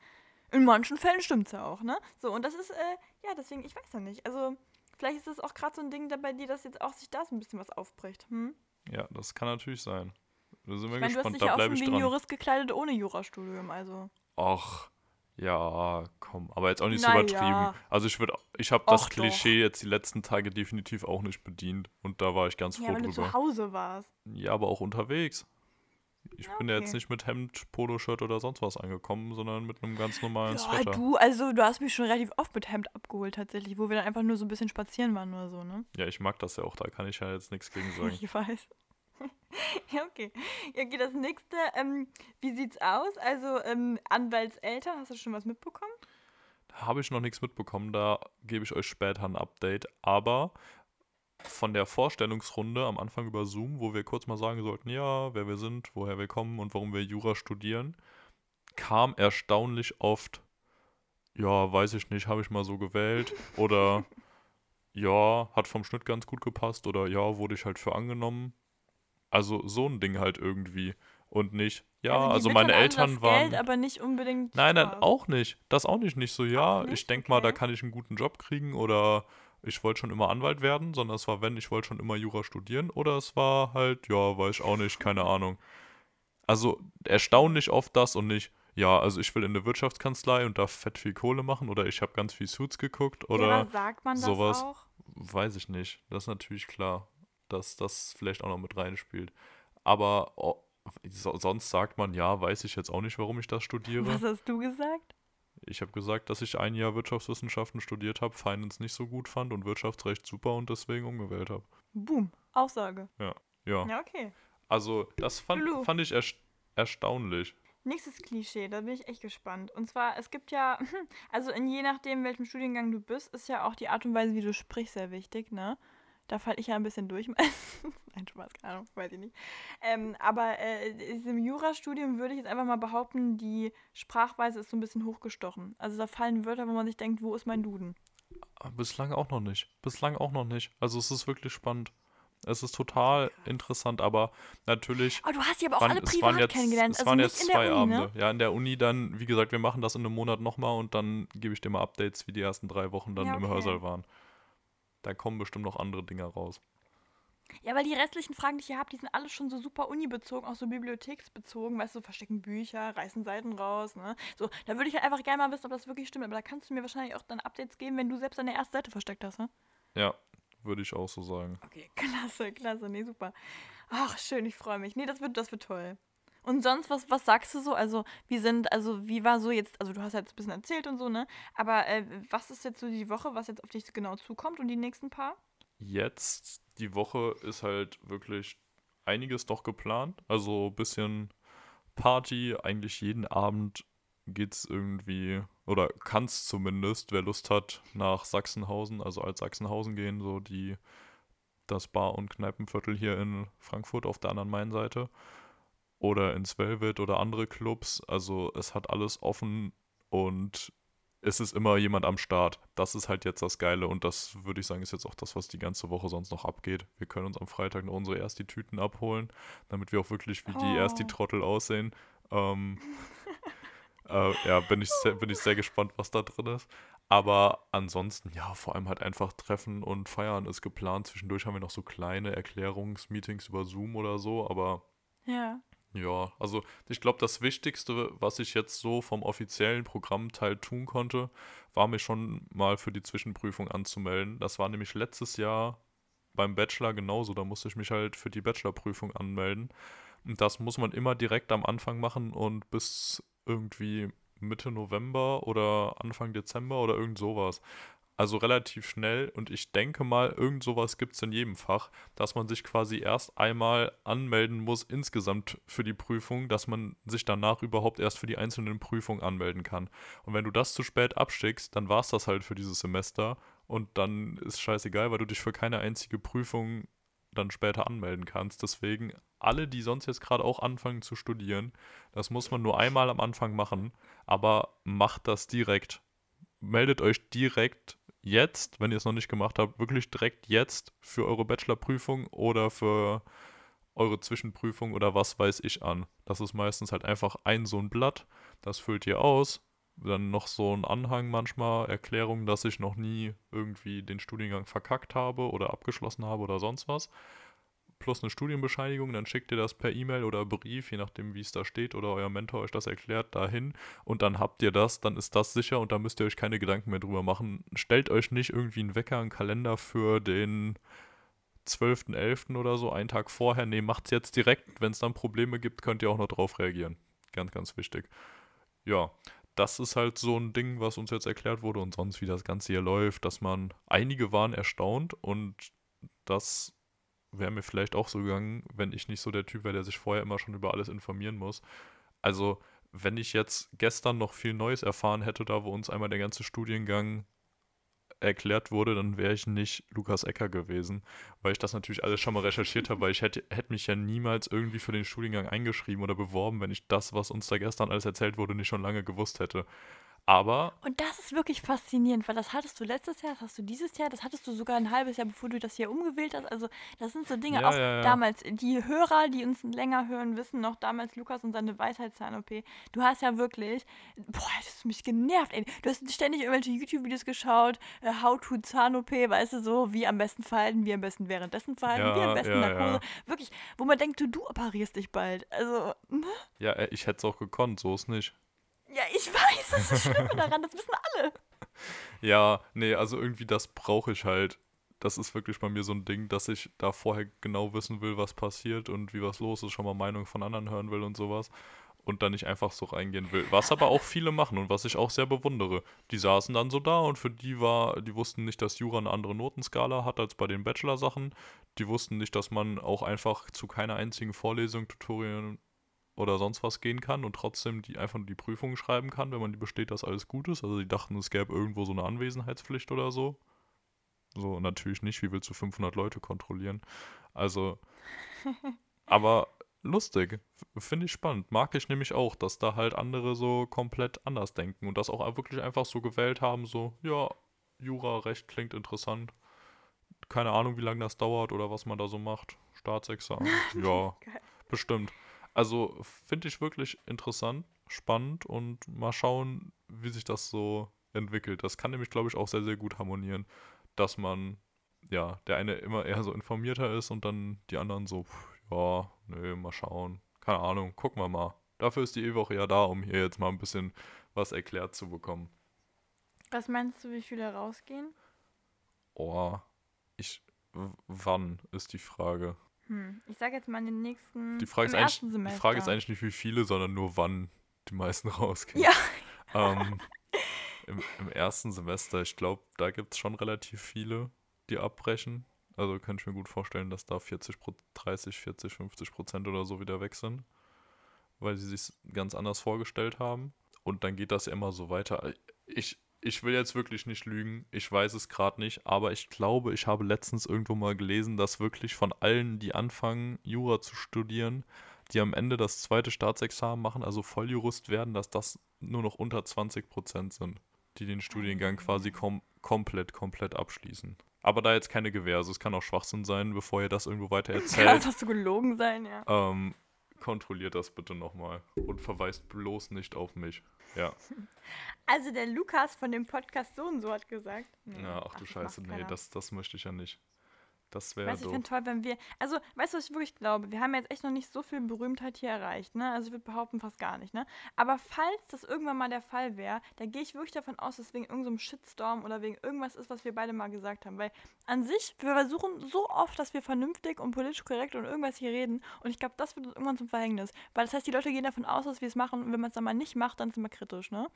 in manchen Fällen stimmt es ja auch, ne? So, und das ist, äh, ja, deswegen, ich weiß ja nicht. Also, vielleicht ist es auch gerade so ein Ding bei dir, dass jetzt auch sich da so ein bisschen was aufbricht. Hm? Ja, das kann natürlich sein. Da sind wir Ich meine, du hast gespannt, da ja auch bleibe ich dran. Jurist gekleidet ohne Jurastudium, also. Ach, ja, komm, aber jetzt auch nicht so Naja. übertrieben. Also ich würde, ich habe das Och, doch. Klischee jetzt die letzten Tage definitiv auch nicht bedient und da war ich ganz Ja, froh wenn du drüber. zu Hause warst. Ja, aber auch unterwegs. Ich Ja, bin ja jetzt okay. nicht mit Hemd, Poloshirt oder sonst was angekommen, sondern mit einem ganz normalen Ja, Sweater. du, also du hast mich schon relativ oft mit Hemd abgeholt tatsächlich, wo wir dann einfach nur so ein bisschen spazieren waren oder so, ne? Ja, ich mag das ja auch, da kann ich ja jetzt nichts gegen sagen. Ich weiß. ja, okay. Okay, das nächste, ähm, wie sieht's aus? Also, ähm, Anwaltseltern, hast du schon was mitbekommen? Da habe ich noch nichts mitbekommen, da gebe ich euch später ein Update. Aber von der Vorstellungsrunde am Anfang über Zoom, wo wir kurz mal sagen sollten, ja, wer wir sind, woher wir kommen und warum wir Jura studieren, kam erstaunlich oft, ja, weiß ich nicht, habe ich mal so gewählt oder ja, hat vom Schnitt ganz gut gepasst oder ja, wurde ich halt für angenommen. Also so ein Ding halt irgendwie und nicht, ja, also wittern meine Eltern waren Geld, aber nicht unbedingt. Nein, nein, Spaß. auch nicht. Das auch nicht. Nicht so, ja, nicht? ich denke mal, da Okay. kann ich einen guten Job kriegen oder ich wollte schon immer Anwalt werden, sondern es war, wenn, ich wollte schon immer Jura studieren oder es war halt, ja, weiß ich auch nicht, keine Ahnung. Also erstaunlich oft das und nicht, ja, also ich will in eine Wirtschaftskanzlei und da fett viel Kohle machen oder ich habe ganz viel Suits geguckt ja, oder aber sagt man das sowas. auch? weiß ich nicht. Das ist natürlich klar, dass das vielleicht auch noch mit reinspielt. Aber oh, so, sonst sagt man, ja, weiß ich jetzt auch nicht, warum ich das studiere. Was hast du gesagt? Ich habe gesagt, dass ich ein Jahr Wirtschaftswissenschaften studiert habe, Finance nicht so gut fand und Wirtschaftsrecht super und deswegen umgewählt habe. Boom, Aussage. Ja. Ja, okay. Also, das fand, Lulu. fand ich erst erstaunlich. Nächstes Klischee, da bin ich echt gespannt. Und zwar, es gibt ja, also in je nachdem, welchem Studiengang du bist, ist ja auch die Art und Weise, wie du sprichst, sehr wichtig, ne? Da falle ich ja ein bisschen durch. Nein, Spaß, keine Ahnung, weiß ich nicht. Ähm, aber äh, diesem Jurastudium würde ich jetzt einfach mal behaupten, die Sprachweise ist so ein bisschen hochgestochen. Also da fallen Wörter, wo man sich denkt, wo ist mein Duden? Aber bislang auch noch nicht. Bislang auch noch nicht. Also, es ist wirklich spannend. Es ist total interessant, aber natürlich. Oh, du hast die aber auch waren- alle privat jetzt, kennengelernt. es also waren jetzt zwei Uni, Abende. ne? Ja, in der Uni dann, wie gesagt, wir machen das in einem Monat nochmal und dann gebe ich dir mal Updates, wie die ersten drei Wochen dann Ja, im okay. Hörsaal waren. Da kommen bestimmt noch andere Dinge raus. Ja, weil die restlichen Fragen, die ich hier habe, die sind alle schon so super unibezogen, auch so bibliotheksbezogen, weißt du, verstecken Bücher, reißen Seiten raus, ne? So, da würde ich halt einfach gerne mal wissen, ob das wirklich stimmt, aber da kannst du mir wahrscheinlich auch dann Updates geben, wenn du selbst deine erste Seite versteckt hast, ne? Ja, würde ich auch so sagen. Okay, klasse, klasse, nee, super. Ach, schön, ich freue mich. Nee, das wird, das wird toll. Und sonst, was, was sagst du so? Also, wie sind, also, wie war so jetzt, also du hast jetzt ein bisschen erzählt und so, ne? Aber äh, was ist jetzt so die Woche, was jetzt auf dich genau zukommt und die nächsten paar? Jetzt, die Woche ist halt wirklich einiges doch geplant. Also ein bisschen Party, eigentlich jeden Abend geht's irgendwie, oder kann's zumindest, wer Lust hat, nach Sachsenhausen, also als Sachsenhausen gehen, so die, das Bar- und Kneipenviertel hier in Frankfurt auf der anderen Mainseite. Oder ins Velvet oder andere Clubs. Also es hat alles offen und es ist immer jemand am Start. Das ist halt jetzt das Geile und das würde ich sagen, ist jetzt auch das, was die ganze Woche sonst noch abgeht. Wir können uns am Freitag noch unsere erst die Tüten abholen, damit wir auch wirklich wie die erst die Oh. Trottel aussehen. Ähm, äh, ja, bin ich, sehr, bin ich sehr gespannt, was da drin ist. Aber ansonsten, ja, vor allem halt einfach Treffen und Feiern ist geplant. Zwischendurch haben wir noch so kleine Erklärungsmeetings über Zoom oder so, aber Ja. Ja, also ich glaube, das Wichtigste, was ich jetzt so vom offiziellen Programmteil tun konnte, war mir schon mal für die Zwischenprüfung anzumelden. Das war nämlich letztes Jahr beim Bachelor genauso. Da musste ich mich halt für die Bachelorprüfung anmelden. Und das muss man immer direkt am Anfang machen und bis irgendwie Mitte November oder Anfang Dezember oder irgend sowas. Also relativ schnell und ich denke mal, irgend sowas gibt es in jedem Fach, dass man sich quasi erst einmal anmelden muss insgesamt für die Prüfung, dass man sich danach überhaupt erst für die einzelnen Prüfungen anmelden kann. Und wenn du das zu spät abschickst, dann war es das halt für dieses Semester und dann ist scheißegal, weil du dich für keine einzige Prüfung dann später anmelden kannst. Deswegen alle, die sonst jetzt gerade auch anfangen zu studieren, das muss man nur einmal am Anfang machen, aber macht das direkt. Meldet euch direkt jetzt, wenn ihr es noch nicht gemacht habt, wirklich direkt jetzt für eure Bachelorprüfung oder für eure Zwischenprüfung oder was weiß ich an. Das ist meistens halt einfach ein so ein Blatt, das füllt ihr aus. Dann noch so ein Anhang manchmal, Erklärung, dass ich noch nie irgendwie den Studiengang verkackt habe oder abgeschlossen habe oder sonst was. Plus eine Studienbescheinigung, dann schickt ihr das per E-Mail oder Brief, je nachdem wie es da steht oder euer Mentor euch das erklärt, dahin und dann habt ihr das, dann ist das sicher und da müsst ihr euch keine Gedanken mehr drüber machen. Stellt euch nicht irgendwie einen Wecker, einen Kalender für den 12.11. oder so, einen Tag vorher. Nee, macht's jetzt direkt. Wenn es dann Probleme gibt, könnt ihr auch noch drauf reagieren. Ganz, ganz wichtig. Ja, das ist halt so ein Ding, was uns jetzt erklärt wurde und sonst, wie das Ganze hier läuft, dass man, einige waren erstaunt und das wäre mir vielleicht auch so gegangen, wenn ich nicht so der Typ wäre, der sich vorher immer schon über alles informieren muss. Also, wenn ich jetzt gestern noch viel Neues erfahren hätte, da wo uns einmal der ganze Studiengang erklärt wurde, dann wäre ich nicht Lukas Ecker gewesen, weil ich das natürlich alles schon mal recherchiert habe, weil ich hätte, hätte mich ja niemals irgendwie für den Studiengang eingeschrieben oder beworben, wenn ich das, was uns da gestern alles erzählt wurde, nicht schon lange gewusst hätte. Aber Und das ist wirklich faszinierend, weil das hattest du letztes Jahr, das hast du dieses Jahr, das hattest du sogar ein halbes Jahr, bevor du das hier umgewählt hast. Also das sind so Dinge, Ja, auch ja, ja. damals, die Hörer, die uns länger hören, wissen noch damals Lukas und seine Weisheitszahn-OP. Du hast ja wirklich, boah, das hast mich genervt, ey. Du hast ständig irgendwelche YouTube-Videos geschaut, äh, How to Zahn-OP, weißt du, so, wie am besten verhalten, wie am besten währenddessen verhalten, wie am besten Narkose. Wirklich, wo man denkt, du, du operierst dich bald. Also, ne? ja, äh, ich hätte es auch gekonnt, so ist nicht. Ja, ich weiß, das ist Schlimme daran, das wissen alle. Ja, nee, also irgendwie das brauche ich halt. Das ist wirklich bei mir so ein Ding, dass ich da vorher genau wissen will, was passiert und wie was los ist, schon mal Meinung von anderen hören will und sowas. Und dann nicht einfach so reingehen will. Was aber auch viele machen und was ich auch sehr bewundere. Die saßen dann so da und für die war, die wussten nicht, dass Jura eine andere Notenskala hat als bei den Bachelor-Sachen. Die wussten nicht, dass man auch einfach zu keiner einzigen Vorlesung, Tutorien oder sonst was gehen kann und trotzdem die einfach nur die Prüfungen schreiben kann, wenn man die besteht, dass alles gut ist. Also die dachten, es gäbe irgendwo so eine Anwesenheitspflicht oder so. So, natürlich nicht. Wie willst du 500 Leute kontrollieren? Also, aber lustig. Finde ich spannend. Mag ich nämlich auch, dass da halt andere so komplett anders denken und das auch wirklich einfach so gewählt haben, so, ja, Jura-Recht klingt interessant. Keine Ahnung, wie lange das dauert oder was man da so macht. Staatsexamen. Ja, bestimmt. Also finde ich wirklich interessant, spannend und mal schauen, wie sich das so entwickelt. Das kann nämlich, glaube ich, auch sehr, sehr gut harmonieren, dass man, ja, der eine immer eher so informierter ist und dann die anderen so, pff, ja, nö, mal schauen. Keine Ahnung, gucken wir mal. Dafür ist die E-Woche ja da, um hier jetzt mal ein bisschen was erklärt zu bekommen. Was meinst du, wie viele rausgehen? Oh, ich, wann ist die Frage? Hm, ich sage jetzt mal in den nächsten. Die Frage, im ist eigentlich, ersten die Semester. Frage ist eigentlich nicht, wie viele, sondern nur wann die meisten rausgehen. Ja. Ähm, im, Im ersten Semester, ich glaube, da gibt es schon relativ viele, die abbrechen. Also könnte ich mir gut vorstellen, dass da 40, Pro- 30, 40, 50 Prozent oder so wieder weg sind, weil sie sich ganz anders vorgestellt haben. Und dann geht das ja immer so weiter. Ich, ich will jetzt wirklich nicht lügen, ich weiß es gerade nicht, aber ich glaube, ich habe letztens irgendwo mal gelesen, dass wirklich von allen, die anfangen, Jura zu studieren, die am Ende das zweite Staatsexamen machen, also Volljurist werden, dass das nur noch unter 20 Prozent sind, die den Studiengang quasi kom komplett, komplett abschließen. Aber da jetzt keine Gewähr, also es kann auch Schwachsinn sein, bevor ihr das irgendwo weiter Kann erzählt. das hast du gelogen sein, ja. ähm, kontrolliert das bitte nochmal und verweist bloß nicht auf mich. Ja, Also der Lukas von dem Podcast so und so hat gesagt. Nee, ja ach du das Scheiße, nee, das, das möchte ich ja nicht. Das wäre Weißt du, ich finde toll, wenn wir. Also, weißt du, was ich wirklich glaube? Wir haben jetzt echt noch nicht so viel Berühmtheit hier erreicht, ne? Also, ich würde behaupten, fast gar nicht, ne? Aber falls das irgendwann mal der Fall wäre, dann gehe ich wirklich davon aus, dass es wegen irgendeinem Shitstorm oder wegen irgendwas ist, was wir beide mal gesagt haben. Weil an sich, wir versuchen so oft, dass wir vernünftig und politisch korrekt und irgendwas hier reden. Und ich glaube, das wird uns irgendwann zum Verhängnis. Weil das heißt, die Leute gehen davon aus, dass wir es machen. Und wenn man es dann mal nicht macht, dann sind wir kritisch, ne?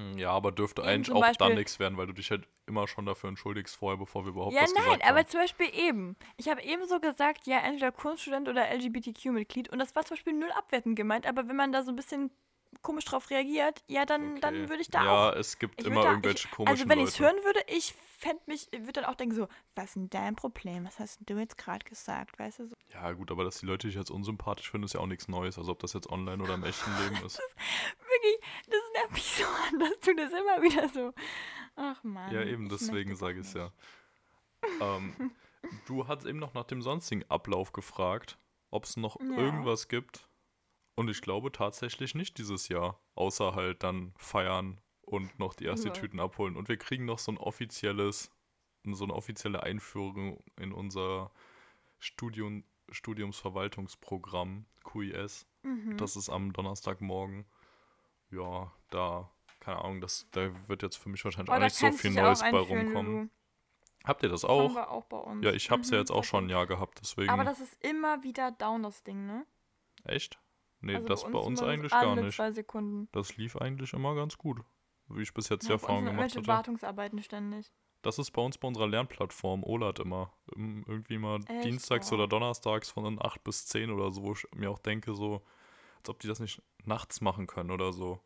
Hm, Ja, aber dürfte Eben eigentlich auch dann Beispiel- nichts werden, weil du dich halt immer schon dafür entschuldigst vorher, bevor wir überhaupt Ja, was nein, gesagt aber haben. zum Beispiel eben. Ich habe eben so gesagt, ja, entweder Kunststudent oder LGBTQ-Mitglied. Und das war zum Beispiel null abwertend gemeint. Aber wenn man da so ein bisschen komisch drauf reagiert, ja, dann, Okay. dann würde ich da ja, auch. es gibt immer da, irgendwelche ich, komischen Also wenn ich es hören würde, ich fände mich, würde dann auch denken so, was ist denn dein Problem? Was hast du jetzt gerade gesagt? Weißt du so? Ja, gut, aber dass die Leute dich jetzt unsympathisch finden, ist ja auch nichts Neues. Also ob das jetzt online oder im echten Leben ist. Wirklich, das nervt mich so an, dass du das immer wieder so. Ach man. Ja, eben, deswegen sage das ich es ja. ähm, du hast eben noch nach dem sonstigen Ablauf gefragt, ob es noch Ja. irgendwas gibt. Und ich glaube tatsächlich nicht dieses Jahr. Außer halt dann feiern und noch die erste Ja. Tüten abholen. Und wir kriegen noch so ein offizielles, so eine offizielle Einführung in unser Studium, Studiumsverwaltungsprogramm, QIS. Mhm. Das ist am Donnerstagmorgen. Ja, da, keine Ahnung, das, da wird jetzt für mich wahrscheinlich Oh, auch nicht so viel Neues bei rumkommen. Lulu. Habt ihr das Das auch? auch. Ja, ich hab's ja Mhm, jetzt auch schon ein. Jahr gehabt, deswegen. Aber das ist immer wieder down, das Ding, ne? Echt? Nee, Also das bei uns immer so eigentlich gar nicht. zwei Sekunden. Das lief eigentlich immer ganz gut. Wie ich bis jetzt Ja, bei uns Erfahrung gemacht hatte. Wartungsarbeiten ständig. Das ist bei uns bei unserer Lernplattform OLAT immer. Im- Irgendwie mal Echt? dienstags oder donnerstags von 8 bis 10 oder so, wo ich mir auch denke, so, als ob die das nicht nachts machen können oder so.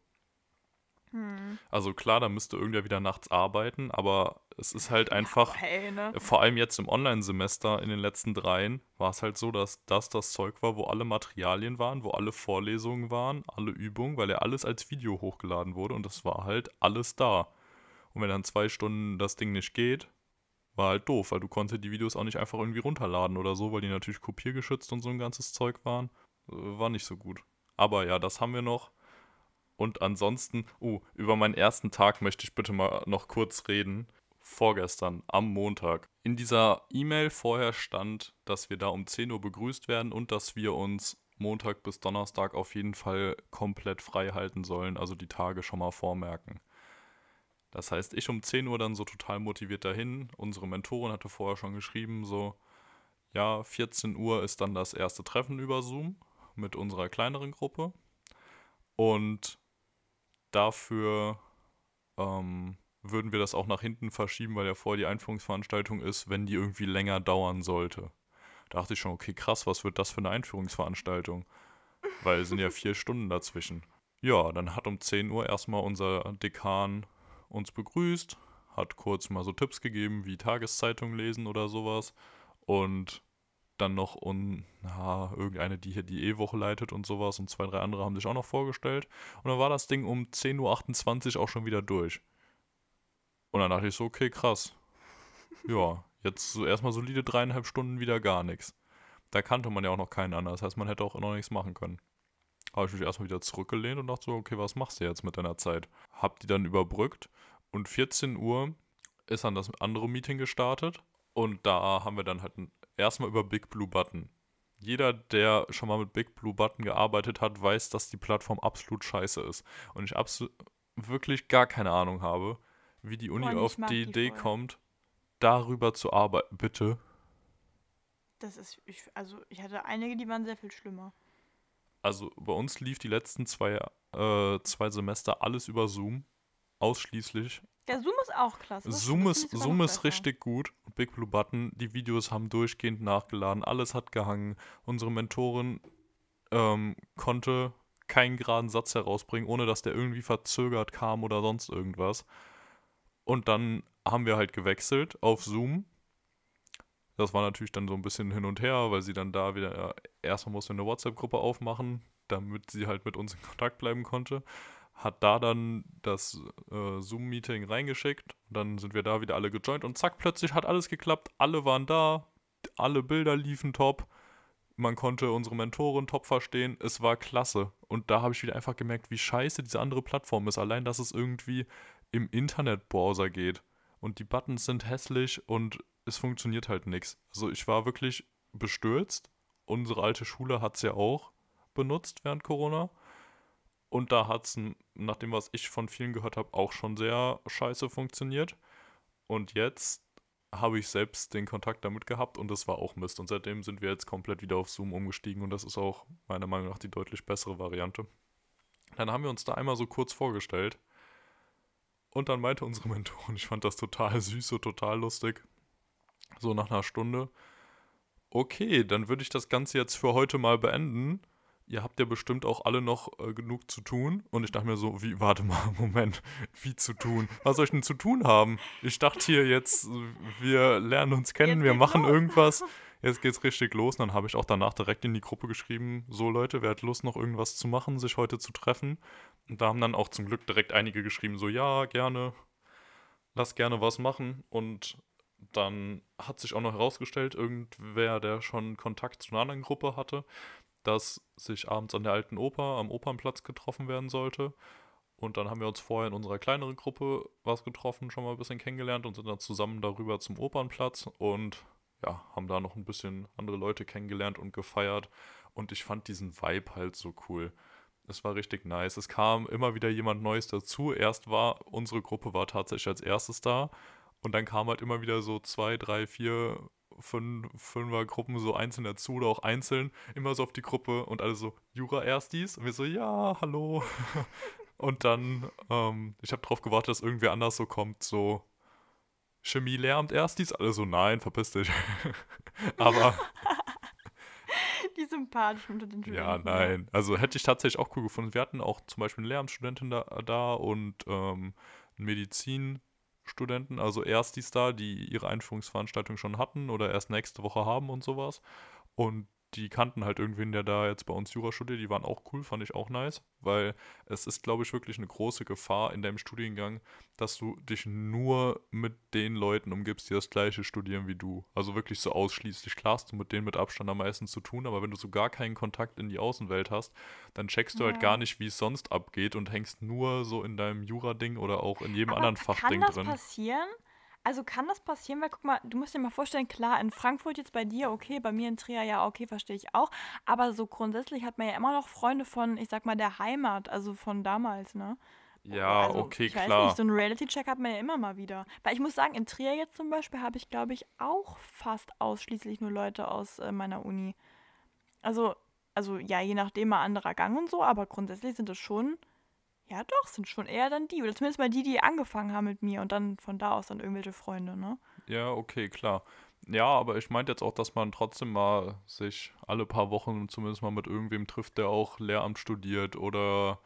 Hm. Also klar, da müsste irgendwer wieder nachts arbeiten, aber es ist halt einfach. Hey, ne? Vor allem jetzt im Online-Semester in den letzten dreien war es halt so, dass das das Zeug war, wo alle Materialien waren, wo alle Vorlesungen waren, alle Übungen, weil ja alles als Video hochgeladen wurde und das war halt alles da. Und wenn dann zwei Stunden das Ding nicht geht, war halt doof, weil du konntest die Videos auch nicht einfach irgendwie runterladen oder so, weil die natürlich kopiergeschützt und so ein ganzes Zeug waren. Äh, War nicht so gut. Aber ja, das haben wir noch. Und ansonsten, uh, über meinen ersten Tag möchte ich bitte mal noch kurz reden. Vorgestern, am Montag. In dieser E-Mail vorher stand, dass wir da um 10 Uhr begrüßt werden und dass wir uns Montag bis Donnerstag auf jeden Fall komplett frei halten sollen, also die Tage schon mal vormerken. Das heißt, ich um 10 Uhr dann so total motiviert dahin. Unsere Mentorin hatte vorher schon geschrieben, so, ja, 14 Uhr ist dann das erste Treffen über Zoom mit unserer kleineren Gruppe. Und dafür ähm, würden wir das auch nach hinten verschieben, weil ja vorher die Einführungsveranstaltung ist, wenn die irgendwie länger dauern sollte. Da dachte ich schon, okay, krass, was wird das für eine Einführungsveranstaltung? Weil es sind ja vier Stunden dazwischen. Ja, dann hat um 10 Uhr erstmal unser Dekan uns begrüßt, hat kurz mal so Tipps gegeben, wie Tageszeitung lesen oder sowas. Und dann noch un, na, irgendeine, die hier die E-Woche leitet und sowas und zwei, drei andere haben sich auch noch vorgestellt. Und dann war das Ding um 10.28 Uhr auch schon wieder durch. Und dann dachte ich so, okay, krass. Ja, jetzt so erstmal solide dreieinhalb Stunden wieder gar nichts. Da kannte man ja auch noch keinen anderen. Das heißt, man hätte auch noch nichts machen können. Habe ich mich erstmal wieder zurückgelehnt und dachte so, okay, was machst du jetzt mit deiner Zeit? Hab die dann überbrückt und 14 Uhr ist dann das andere Meeting gestartet und da haben wir dann halt erstmal über Big Blue Button. Jeder, der schon mal mit Big Blue Button gearbeitet hat, weiß, dass die Plattform absolut scheiße ist. Und ich absolut wirklich gar keine Ahnung habe, wie die Uni auf die die Idee voll. kommt, darüber zu arbeiten. Bitte. Das ist, ich, also ich hatte einige, die waren sehr viel schlimmer. Also bei uns lief die letzten zwei, äh, zwei Semester alles über Zoom. Ausschließlich. Der Zoom ist auch klasse. Das- Zoom ist, Zoom ist richtig gut. Big Blue Button, die Videos haben durchgehend nachgeladen, alles hat gehangen. Unsere Mentorin ähm, konnte keinen geraden Satz herausbringen, ohne dass der irgendwie verzögert kam oder sonst irgendwas. Und dann haben wir halt gewechselt auf Zoom. Das war natürlich dann so ein bisschen hin und her, weil sie dann da wieder, erstmal musste eine WhatsApp-Gruppe aufmachen, damit sie halt mit uns in Kontakt bleiben konnte. Hat da dann das äh, Zoom-Meeting reingeschickt. Dann sind wir da wieder alle gejoint und zack, plötzlich hat alles geklappt. Alle waren da, alle Bilder liefen top. Man konnte unsere Mentorin top verstehen. Es war klasse. Und da habe ich wieder einfach gemerkt, wie scheiße diese andere Plattform ist. Allein, dass es irgendwie im Internetbrowser geht. Und die Buttons sind hässlich und es funktioniert halt nichts. Also ich war wirklich bestürzt. Unsere alte Schule hat es ja auch benutzt während Corona. Und da hat es, nach dem, was ich von vielen gehört habe, auch schon sehr scheiße funktioniert. Und jetzt habe ich selbst den Kontakt damit gehabt und das war auch Mist. Und seitdem sind wir jetzt komplett wieder auf Zoom umgestiegen und das ist auch meiner Meinung nach die deutlich bessere Variante. Dann haben wir uns da einmal so kurz vorgestellt und dann meinte unsere Mentorin, ich fand das total süß und total lustig, so nach einer Stunde, okay, dann würde ich das Ganze jetzt für heute mal beenden ihr habt ja bestimmt auch alle noch äh, genug zu tun. Und ich dachte mir so, wie, warte mal, Moment, wie zu tun? Was soll ich denn zu tun haben? Ich dachte hier jetzt, wir lernen uns kennen, wir machen los. irgendwas. Jetzt geht's richtig los. Und dann habe ich auch danach direkt in die Gruppe geschrieben, so Leute, wer hat Lust noch irgendwas zu machen, sich heute zu treffen? Und da haben dann auch zum Glück direkt einige geschrieben, so ja, gerne, lass gerne was machen. Und dann hat sich auch noch herausgestellt, irgendwer, der schon Kontakt zu einer anderen Gruppe hatte, dass sich abends an der alten Oper am Opernplatz getroffen werden sollte. Und dann haben wir uns vorher in unserer kleineren Gruppe was getroffen, schon mal ein bisschen kennengelernt und sind dann zusammen darüber zum Opernplatz und ja, haben da noch ein bisschen andere Leute kennengelernt und gefeiert. Und ich fand diesen Vibe halt so cool. Es war richtig nice. Es kam immer wieder jemand Neues dazu. Erst war unsere Gruppe war tatsächlich als erstes da. Und dann kam halt immer wieder so zwei, drei, vier fünf, Fünfer-Gruppen so einzeln dazu oder auch einzeln, immer so auf die Gruppe und alle so, Jura-Erstis? Und wir so, ja, hallo. und dann, ähm, ich habe darauf gewartet, dass irgendwer anders so kommt, so, Chemie Lehramt Erstis? Alle so, nein, verpiss dich. Aber. Die sympathisch unter den Studenten. Ja, nein. Also hätte ich tatsächlich auch cool gefunden. Wir hatten auch zum Beispiel eine Lehramtsstudentin da, da und ähm, Medizin Studenten, also erst die Star, die ihre Einführungsveranstaltung schon hatten oder erst nächste Woche haben und sowas. Und die kannten halt irgendwen, der da jetzt bei uns Jura studiert. Die waren auch cool, fand ich auch nice, weil es ist, glaube ich, wirklich eine große Gefahr in deinem Studiengang, dass du dich nur mit den Leuten umgibst, die das gleiche studieren wie du. Also wirklich so ausschließlich. Klar hast du mit denen mit Abstand am meisten zu tun, aber wenn du so gar keinen Kontakt in die Außenwelt hast, dann checkst du halt ja. halt gar nicht, wie es sonst abgeht und hängst nur so in deinem Jura-Ding oder auch in jedem aber anderen Fachding drin. Kann das passieren? Also kann das passieren, weil guck mal, du musst dir mal vorstellen, klar, in Frankfurt jetzt bei dir, okay, bei mir in Trier, ja, okay, verstehe ich auch. Aber so grundsätzlich hat man ja immer noch Freunde von, ich sag mal, der Heimat, also von damals, ne? Ja, also, okay, ich klar. Weiß nicht, so einen Reality-Check hat man ja immer mal wieder. Weil ich muss sagen, in Trier jetzt zum Beispiel habe ich, glaube ich, auch fast ausschließlich nur Leute aus äh, meiner Uni. Also, also ja, je nachdem mal anderer Gang und so, aber grundsätzlich sind es schon ja, doch, sind schon eher dann die. Oder zumindest mal die, die angefangen haben mit mir und dann von da aus dann irgendwelche Freunde, ne? Ja, okay, klar. Ja, aber ich meinte jetzt auch, dass man trotzdem mal sich alle paar Wochen zumindest mal mit irgendwem trifft, der auch Lehramt studiert oder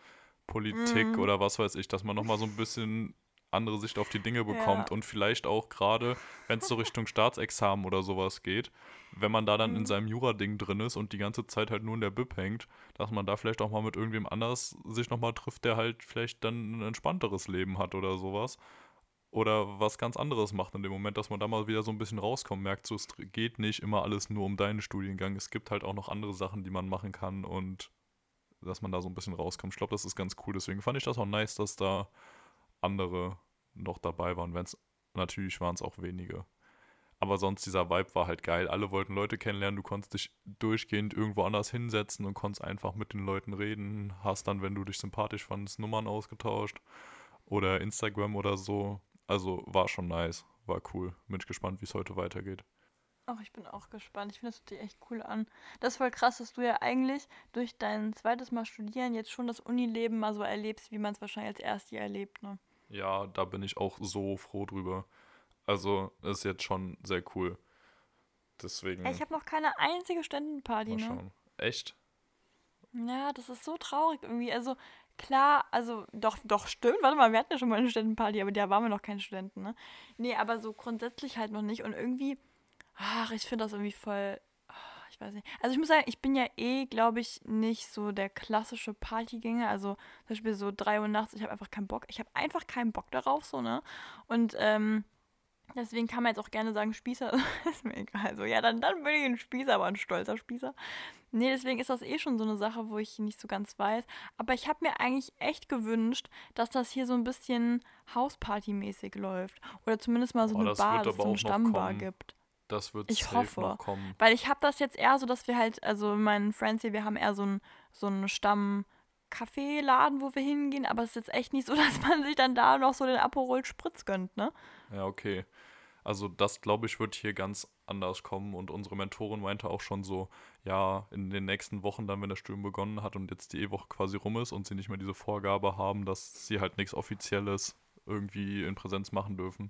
Politik mm. oder was weiß ich, dass man nochmal so ein bisschen andere Sicht auf die Dinge bekommt ja. und vielleicht auch gerade, wenn es so Richtung Staatsexamen oder sowas geht, wenn man da dann mhm. in seinem Jura-Ding drin ist und die ganze Zeit halt nur in der Bib hängt, dass man da vielleicht auch mal mit irgendwem anders sich nochmal trifft, der halt vielleicht dann ein entspannteres Leben hat oder sowas. Oder was ganz anderes macht in dem Moment, dass man da mal wieder so ein bisschen rauskommt, merkt, so es geht nicht immer alles nur um deinen Studiengang. Es gibt halt auch noch andere Sachen, die man machen kann und dass man da so ein bisschen rauskommt. Ich glaube, das ist ganz cool. Deswegen fand ich das auch nice, dass da andere noch dabei waren. Wenn es natürlich waren es auch wenige. Aber sonst dieser Vibe war halt geil. Alle wollten Leute kennenlernen. Du konntest dich durchgehend irgendwo anders hinsetzen und konntest einfach mit den Leuten reden. Hast dann, wenn du dich sympathisch fandest, Nummern ausgetauscht oder Instagram oder so. Also war schon nice, war cool. Bin ich gespannt, wie es heute weitergeht. Ach, ich bin auch gespannt. Ich finde, das hört sich echt cool an. Das ist voll krass, dass du ja eigentlich durch dein zweites Mal studieren jetzt schon das Unileben mal so erlebst, wie man es wahrscheinlich als erstes erlebt, ne? Ja, da bin ich auch so froh drüber. Also, ist jetzt schon sehr cool. Deswegen. Ich habe noch keine einzige Ständenparty, ne? Schauen. Echt? Ja, das ist so traurig irgendwie. Also, klar, also, doch, doch, stimmt. Warte mal, wir hatten ja schon mal eine Ständenparty, aber da waren wir noch keine Studenten, ne? Nee, aber so grundsätzlich halt noch nicht. Und irgendwie Ach, ich finde das irgendwie voll. Ich weiß nicht. Also ich muss sagen, ich bin ja eh, glaube ich, nicht so der klassische Partygänger. Also zum Beispiel so 3 Uhr nachts, ich habe einfach keinen Bock. Ich habe einfach keinen Bock darauf, so, ne? Und ähm, deswegen kann man jetzt auch gerne sagen, Spießer, ist mir egal. So, ja, dann, dann bin ich ein Spießer, aber ein stolzer Spießer. Nee, deswegen ist das eh schon so eine Sache, wo ich nicht so ganz weiß. Aber ich habe mir eigentlich echt gewünscht, dass das hier so ein bisschen Hausparty-mäßig läuft. Oder zumindest mal so Oh, eine Bar, dass es so eine Stammbar gibt. Das wird Ich hoffe. noch kommen. Weil ich habe das jetzt eher so, dass wir halt, also meinen Friends hier, wir haben eher so einen so einen Stamm Kaffeeladen, wo wir hingehen, aber es ist jetzt echt nicht so, dass man sich dann da noch so den Aperol Spritz gönnt, ne? Ja, okay. Also das, glaube ich, wird hier ganz anders kommen. Und unsere Mentorin meinte auch schon so, ja, in den nächsten Wochen dann, wenn das Studium begonnen hat und jetzt die E-Woche quasi rum ist und sie nicht mehr diese Vorgabe haben, dass sie halt nichts Offizielles irgendwie in Präsenz machen dürfen,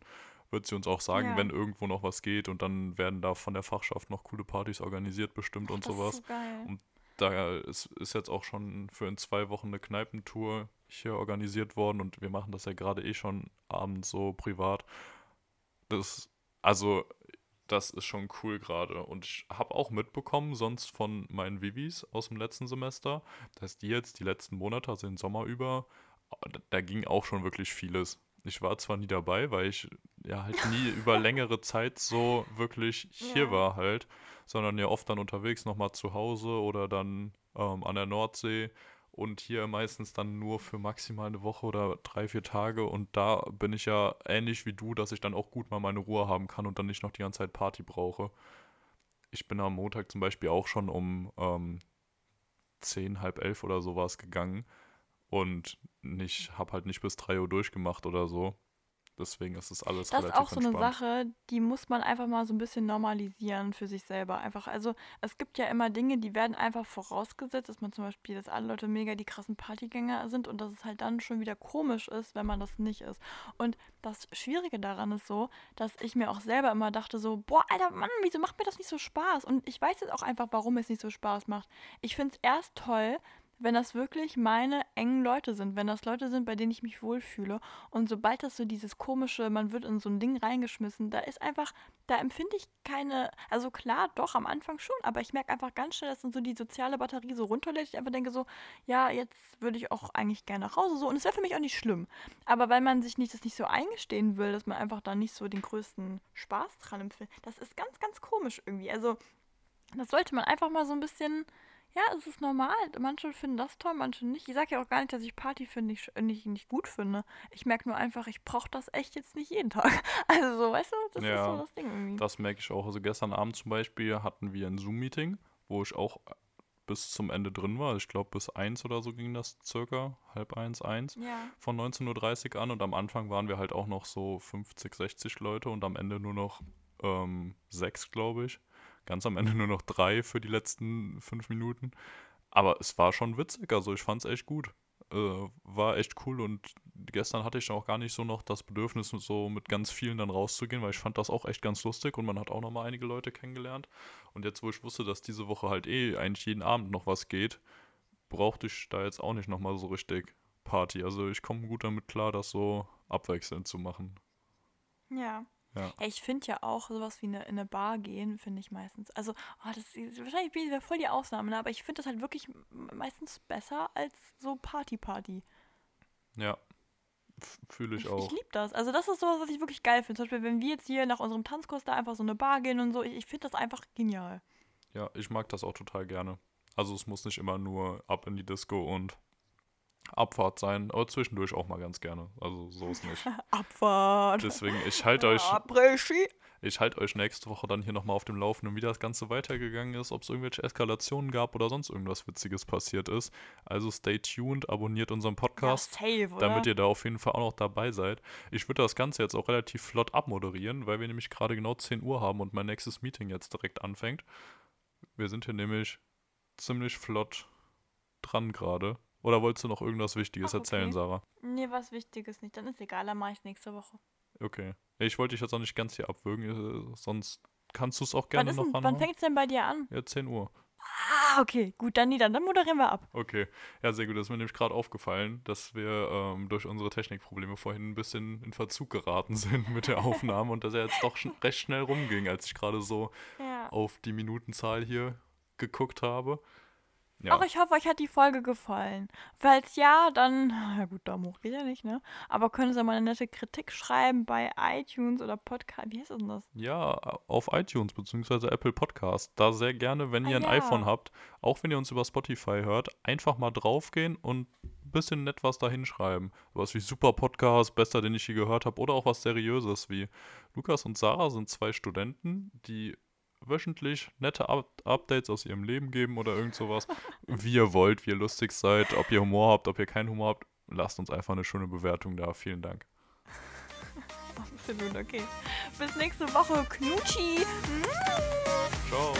wird sie uns auch sagen, Ja. wenn irgendwo noch was geht und dann werden da von der Fachschaft noch coole Partys organisiert bestimmt und das sowas. ist so geil. Und da ist, ist jetzt auch schon für in zwei Wochen eine Kneipentour hier organisiert worden und wir machen das ja gerade eh schon abends so privat. Das, also, das ist schon cool gerade. Und ich habe auch mitbekommen, sonst von meinen Vivis aus dem letzten Semester, dass die jetzt die letzten Monate, also den Sommer über, da ging auch schon wirklich vieles. Ich war zwar nie dabei, weil ich ja halt nie über längere Zeit so wirklich hier Ja. war halt, sondern ja oft dann unterwegs nochmal zu Hause oder dann ähm, an der Nordsee und hier meistens dann nur für maximal eine Woche oder drei, vier Tage und da bin ich ja ähnlich wie du, dass ich dann auch gut mal meine Ruhe haben kann und dann nicht noch die ganze Zeit Party brauche. Ich bin am Montag zum Beispiel auch schon um ähm, zehn, halb elf oder sowas gegangen und nicht, hab halt nicht bis drei Uhr durchgemacht oder so. Deswegen ist das alles Das ist auch so eine entspannt. Sache, die muss man einfach mal so ein bisschen normalisieren für sich selber. Einfach, also es gibt ja immer Dinge, die werden einfach vorausgesetzt, dass man zum Beispiel, dass alle Leute mega die krassen Partygänger sind und dass es halt dann schon wieder komisch ist, wenn man das nicht ist. Und das Schwierige daran ist so, dass ich mir auch selber immer dachte so, boah, alter Mann, wieso macht mir das nicht so Spaß? Und ich weiß jetzt auch einfach, warum es nicht so Spaß macht. Ich finde es erst toll, wenn das wirklich meine engen Leute sind, wenn das Leute sind, bei denen ich mich wohlfühle. Und sobald das so dieses komische, man wird in so ein Ding reingeschmissen, da ist einfach, da empfinde ich keine, also klar, doch, am Anfang schon, aber ich merke einfach ganz schnell, dass dann so die soziale Batterie so runterlädt. Ich einfach denke so, ja, jetzt würde ich auch eigentlich gerne nach Hause so. Und es wäre für mich auch nicht schlimm. Aber weil man sich nicht, das nicht so eingestehen will, dass man einfach da nicht so den größten Spaß dran empfindet, das ist ganz, ganz komisch irgendwie. Also, das sollte man einfach mal so ein bisschen. Ja, es ist normal. Manche finden das toll, manche nicht. Ich sage ja auch gar nicht, dass ich Party finde, nicht, nicht, nicht gut finde. Ich merke nur einfach, ich brauche das echt jetzt nicht jeden Tag. Also, so, weißt du, das ist Ja, so das Ding irgendwie. Das merke ich auch. Also gestern Abend zum Beispiel hatten wir ein Zoom-Meeting, wo ich auch bis zum Ende drin war. Ich glaube bis eins oder so ging das circa, halb eins, eins. ja. Von 19.30 Uhr an und am Anfang waren wir halt auch noch so 50, 60 Leute und am Ende nur noch ähm, sechs, glaube ich. Ganz am Ende nur noch drei für die letzten fünf Minuten. Aber es war schon witzig, also ich fand es echt gut. Äh, war echt cool und gestern hatte ich auch gar nicht so noch das Bedürfnis, so mit ganz vielen dann rauszugehen, weil ich fand das auch echt ganz lustig und man hat auch noch mal einige Leute kennengelernt. Und jetzt, wo ich wusste, dass diese Woche halt eh eigentlich jeden Abend noch was geht, brauchte ich da jetzt auch nicht noch mal so richtig Party. Also ich komme gut damit klar, das so abwechselnd zu machen. Ja. Ja. Ja, ich finde ja auch sowas wie eine, in eine Bar gehen, finde ich meistens. Also, oh, das ist, wahrscheinlich bin ich voll die Ausnahme, ne? aber ich finde das halt wirklich meistens besser als so Party-Party. Ja, fühle ich Ich, auch. ich liebe das. Also, das ist sowas, was ich wirklich geil finde. Zum Beispiel, wenn wir jetzt hier nach unserem Tanzkurs da einfach so eine Bar gehen und so, ich, ich finde das einfach genial. Ja, ich mag das auch total gerne. Also es muss nicht immer nur ab in die Disco und Abfahrt sein, aber zwischendurch auch mal ganz gerne. Also so ist nicht. Abfahrt. Deswegen, ich halte euch, ich halte euch nächste Woche dann hier nochmal auf dem Laufenden, wie das Ganze weitergegangen ist, ob es irgendwelche Eskalationen gab oder sonst irgendwas Witziges passiert ist. Also stay tuned, abonniert unseren Podcast. Ja, safe, damit ihr da auf jeden Fall auch noch dabei seid. Ich würde das Ganze jetzt auch relativ flott abmoderieren, weil wir nämlich gerade genau 10 Uhr haben und mein nächstes Meeting jetzt direkt anfängt. Wir sind hier nämlich ziemlich flott dran gerade. Oder wolltest du noch irgendwas Wichtiges Ach, erzählen, okay. Sarah? nee, was Wichtiges nicht. Dann ist egal, dann mache ich nächste Woche. Okay. Ich wollte dich jetzt auch nicht ganz hier abwürgen, äh, sonst kannst du es auch gerne noch denn, wann fängt es denn bei dir an? Ja, 10 Uhr. Ah, okay, gut, dann nie, dann, moderieren wir ab. Okay, ja, sehr gut. Das ist mir nämlich gerade aufgefallen, dass wir ähm, durch unsere Technikprobleme vorhin ein bisschen in Verzug geraten sind mit der Aufnahme und dass er jetzt doch schon recht schnell rumging, als ich gerade so Ja. auf die Minutenzahl hier geguckt habe. Ja, Auch ich hoffe, euch hat die Folge gefallen. Falls ja, dann, ja gut, Daumen hoch geht ja nicht, ne? Aber können Sie mal eine nette Kritik schreiben bei iTunes oder Podcast. Wie heißt denn das? ja, auf iTunes bzw. Apple Podcast. Da sehr gerne, wenn Ah, ihr ein ja. iPhone habt, auch wenn ihr uns über Spotify hört, einfach mal draufgehen und ein bisschen nett was da hinschreiben. Was wie super Podcast, bester, den ich je gehört habe, oder auch was Seriöses wie Lukas und Sarah sind zwei Studenten, die wöchentlich nette Up Updates aus ihrem Leben geben oder irgend sowas. wie ihr wollt, wie ihr lustig seid, ob ihr Humor habt, ob ihr keinen Humor habt. Lasst uns einfach eine schöne Bewertung da. Vielen Dank. Absolut, okay. Bis nächste Woche. Knutschi. Ciao.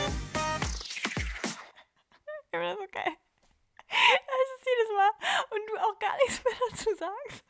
Ja, das ist so geil. Das ist jedes Mal. Und du auch gar nichts mehr dazu sagst.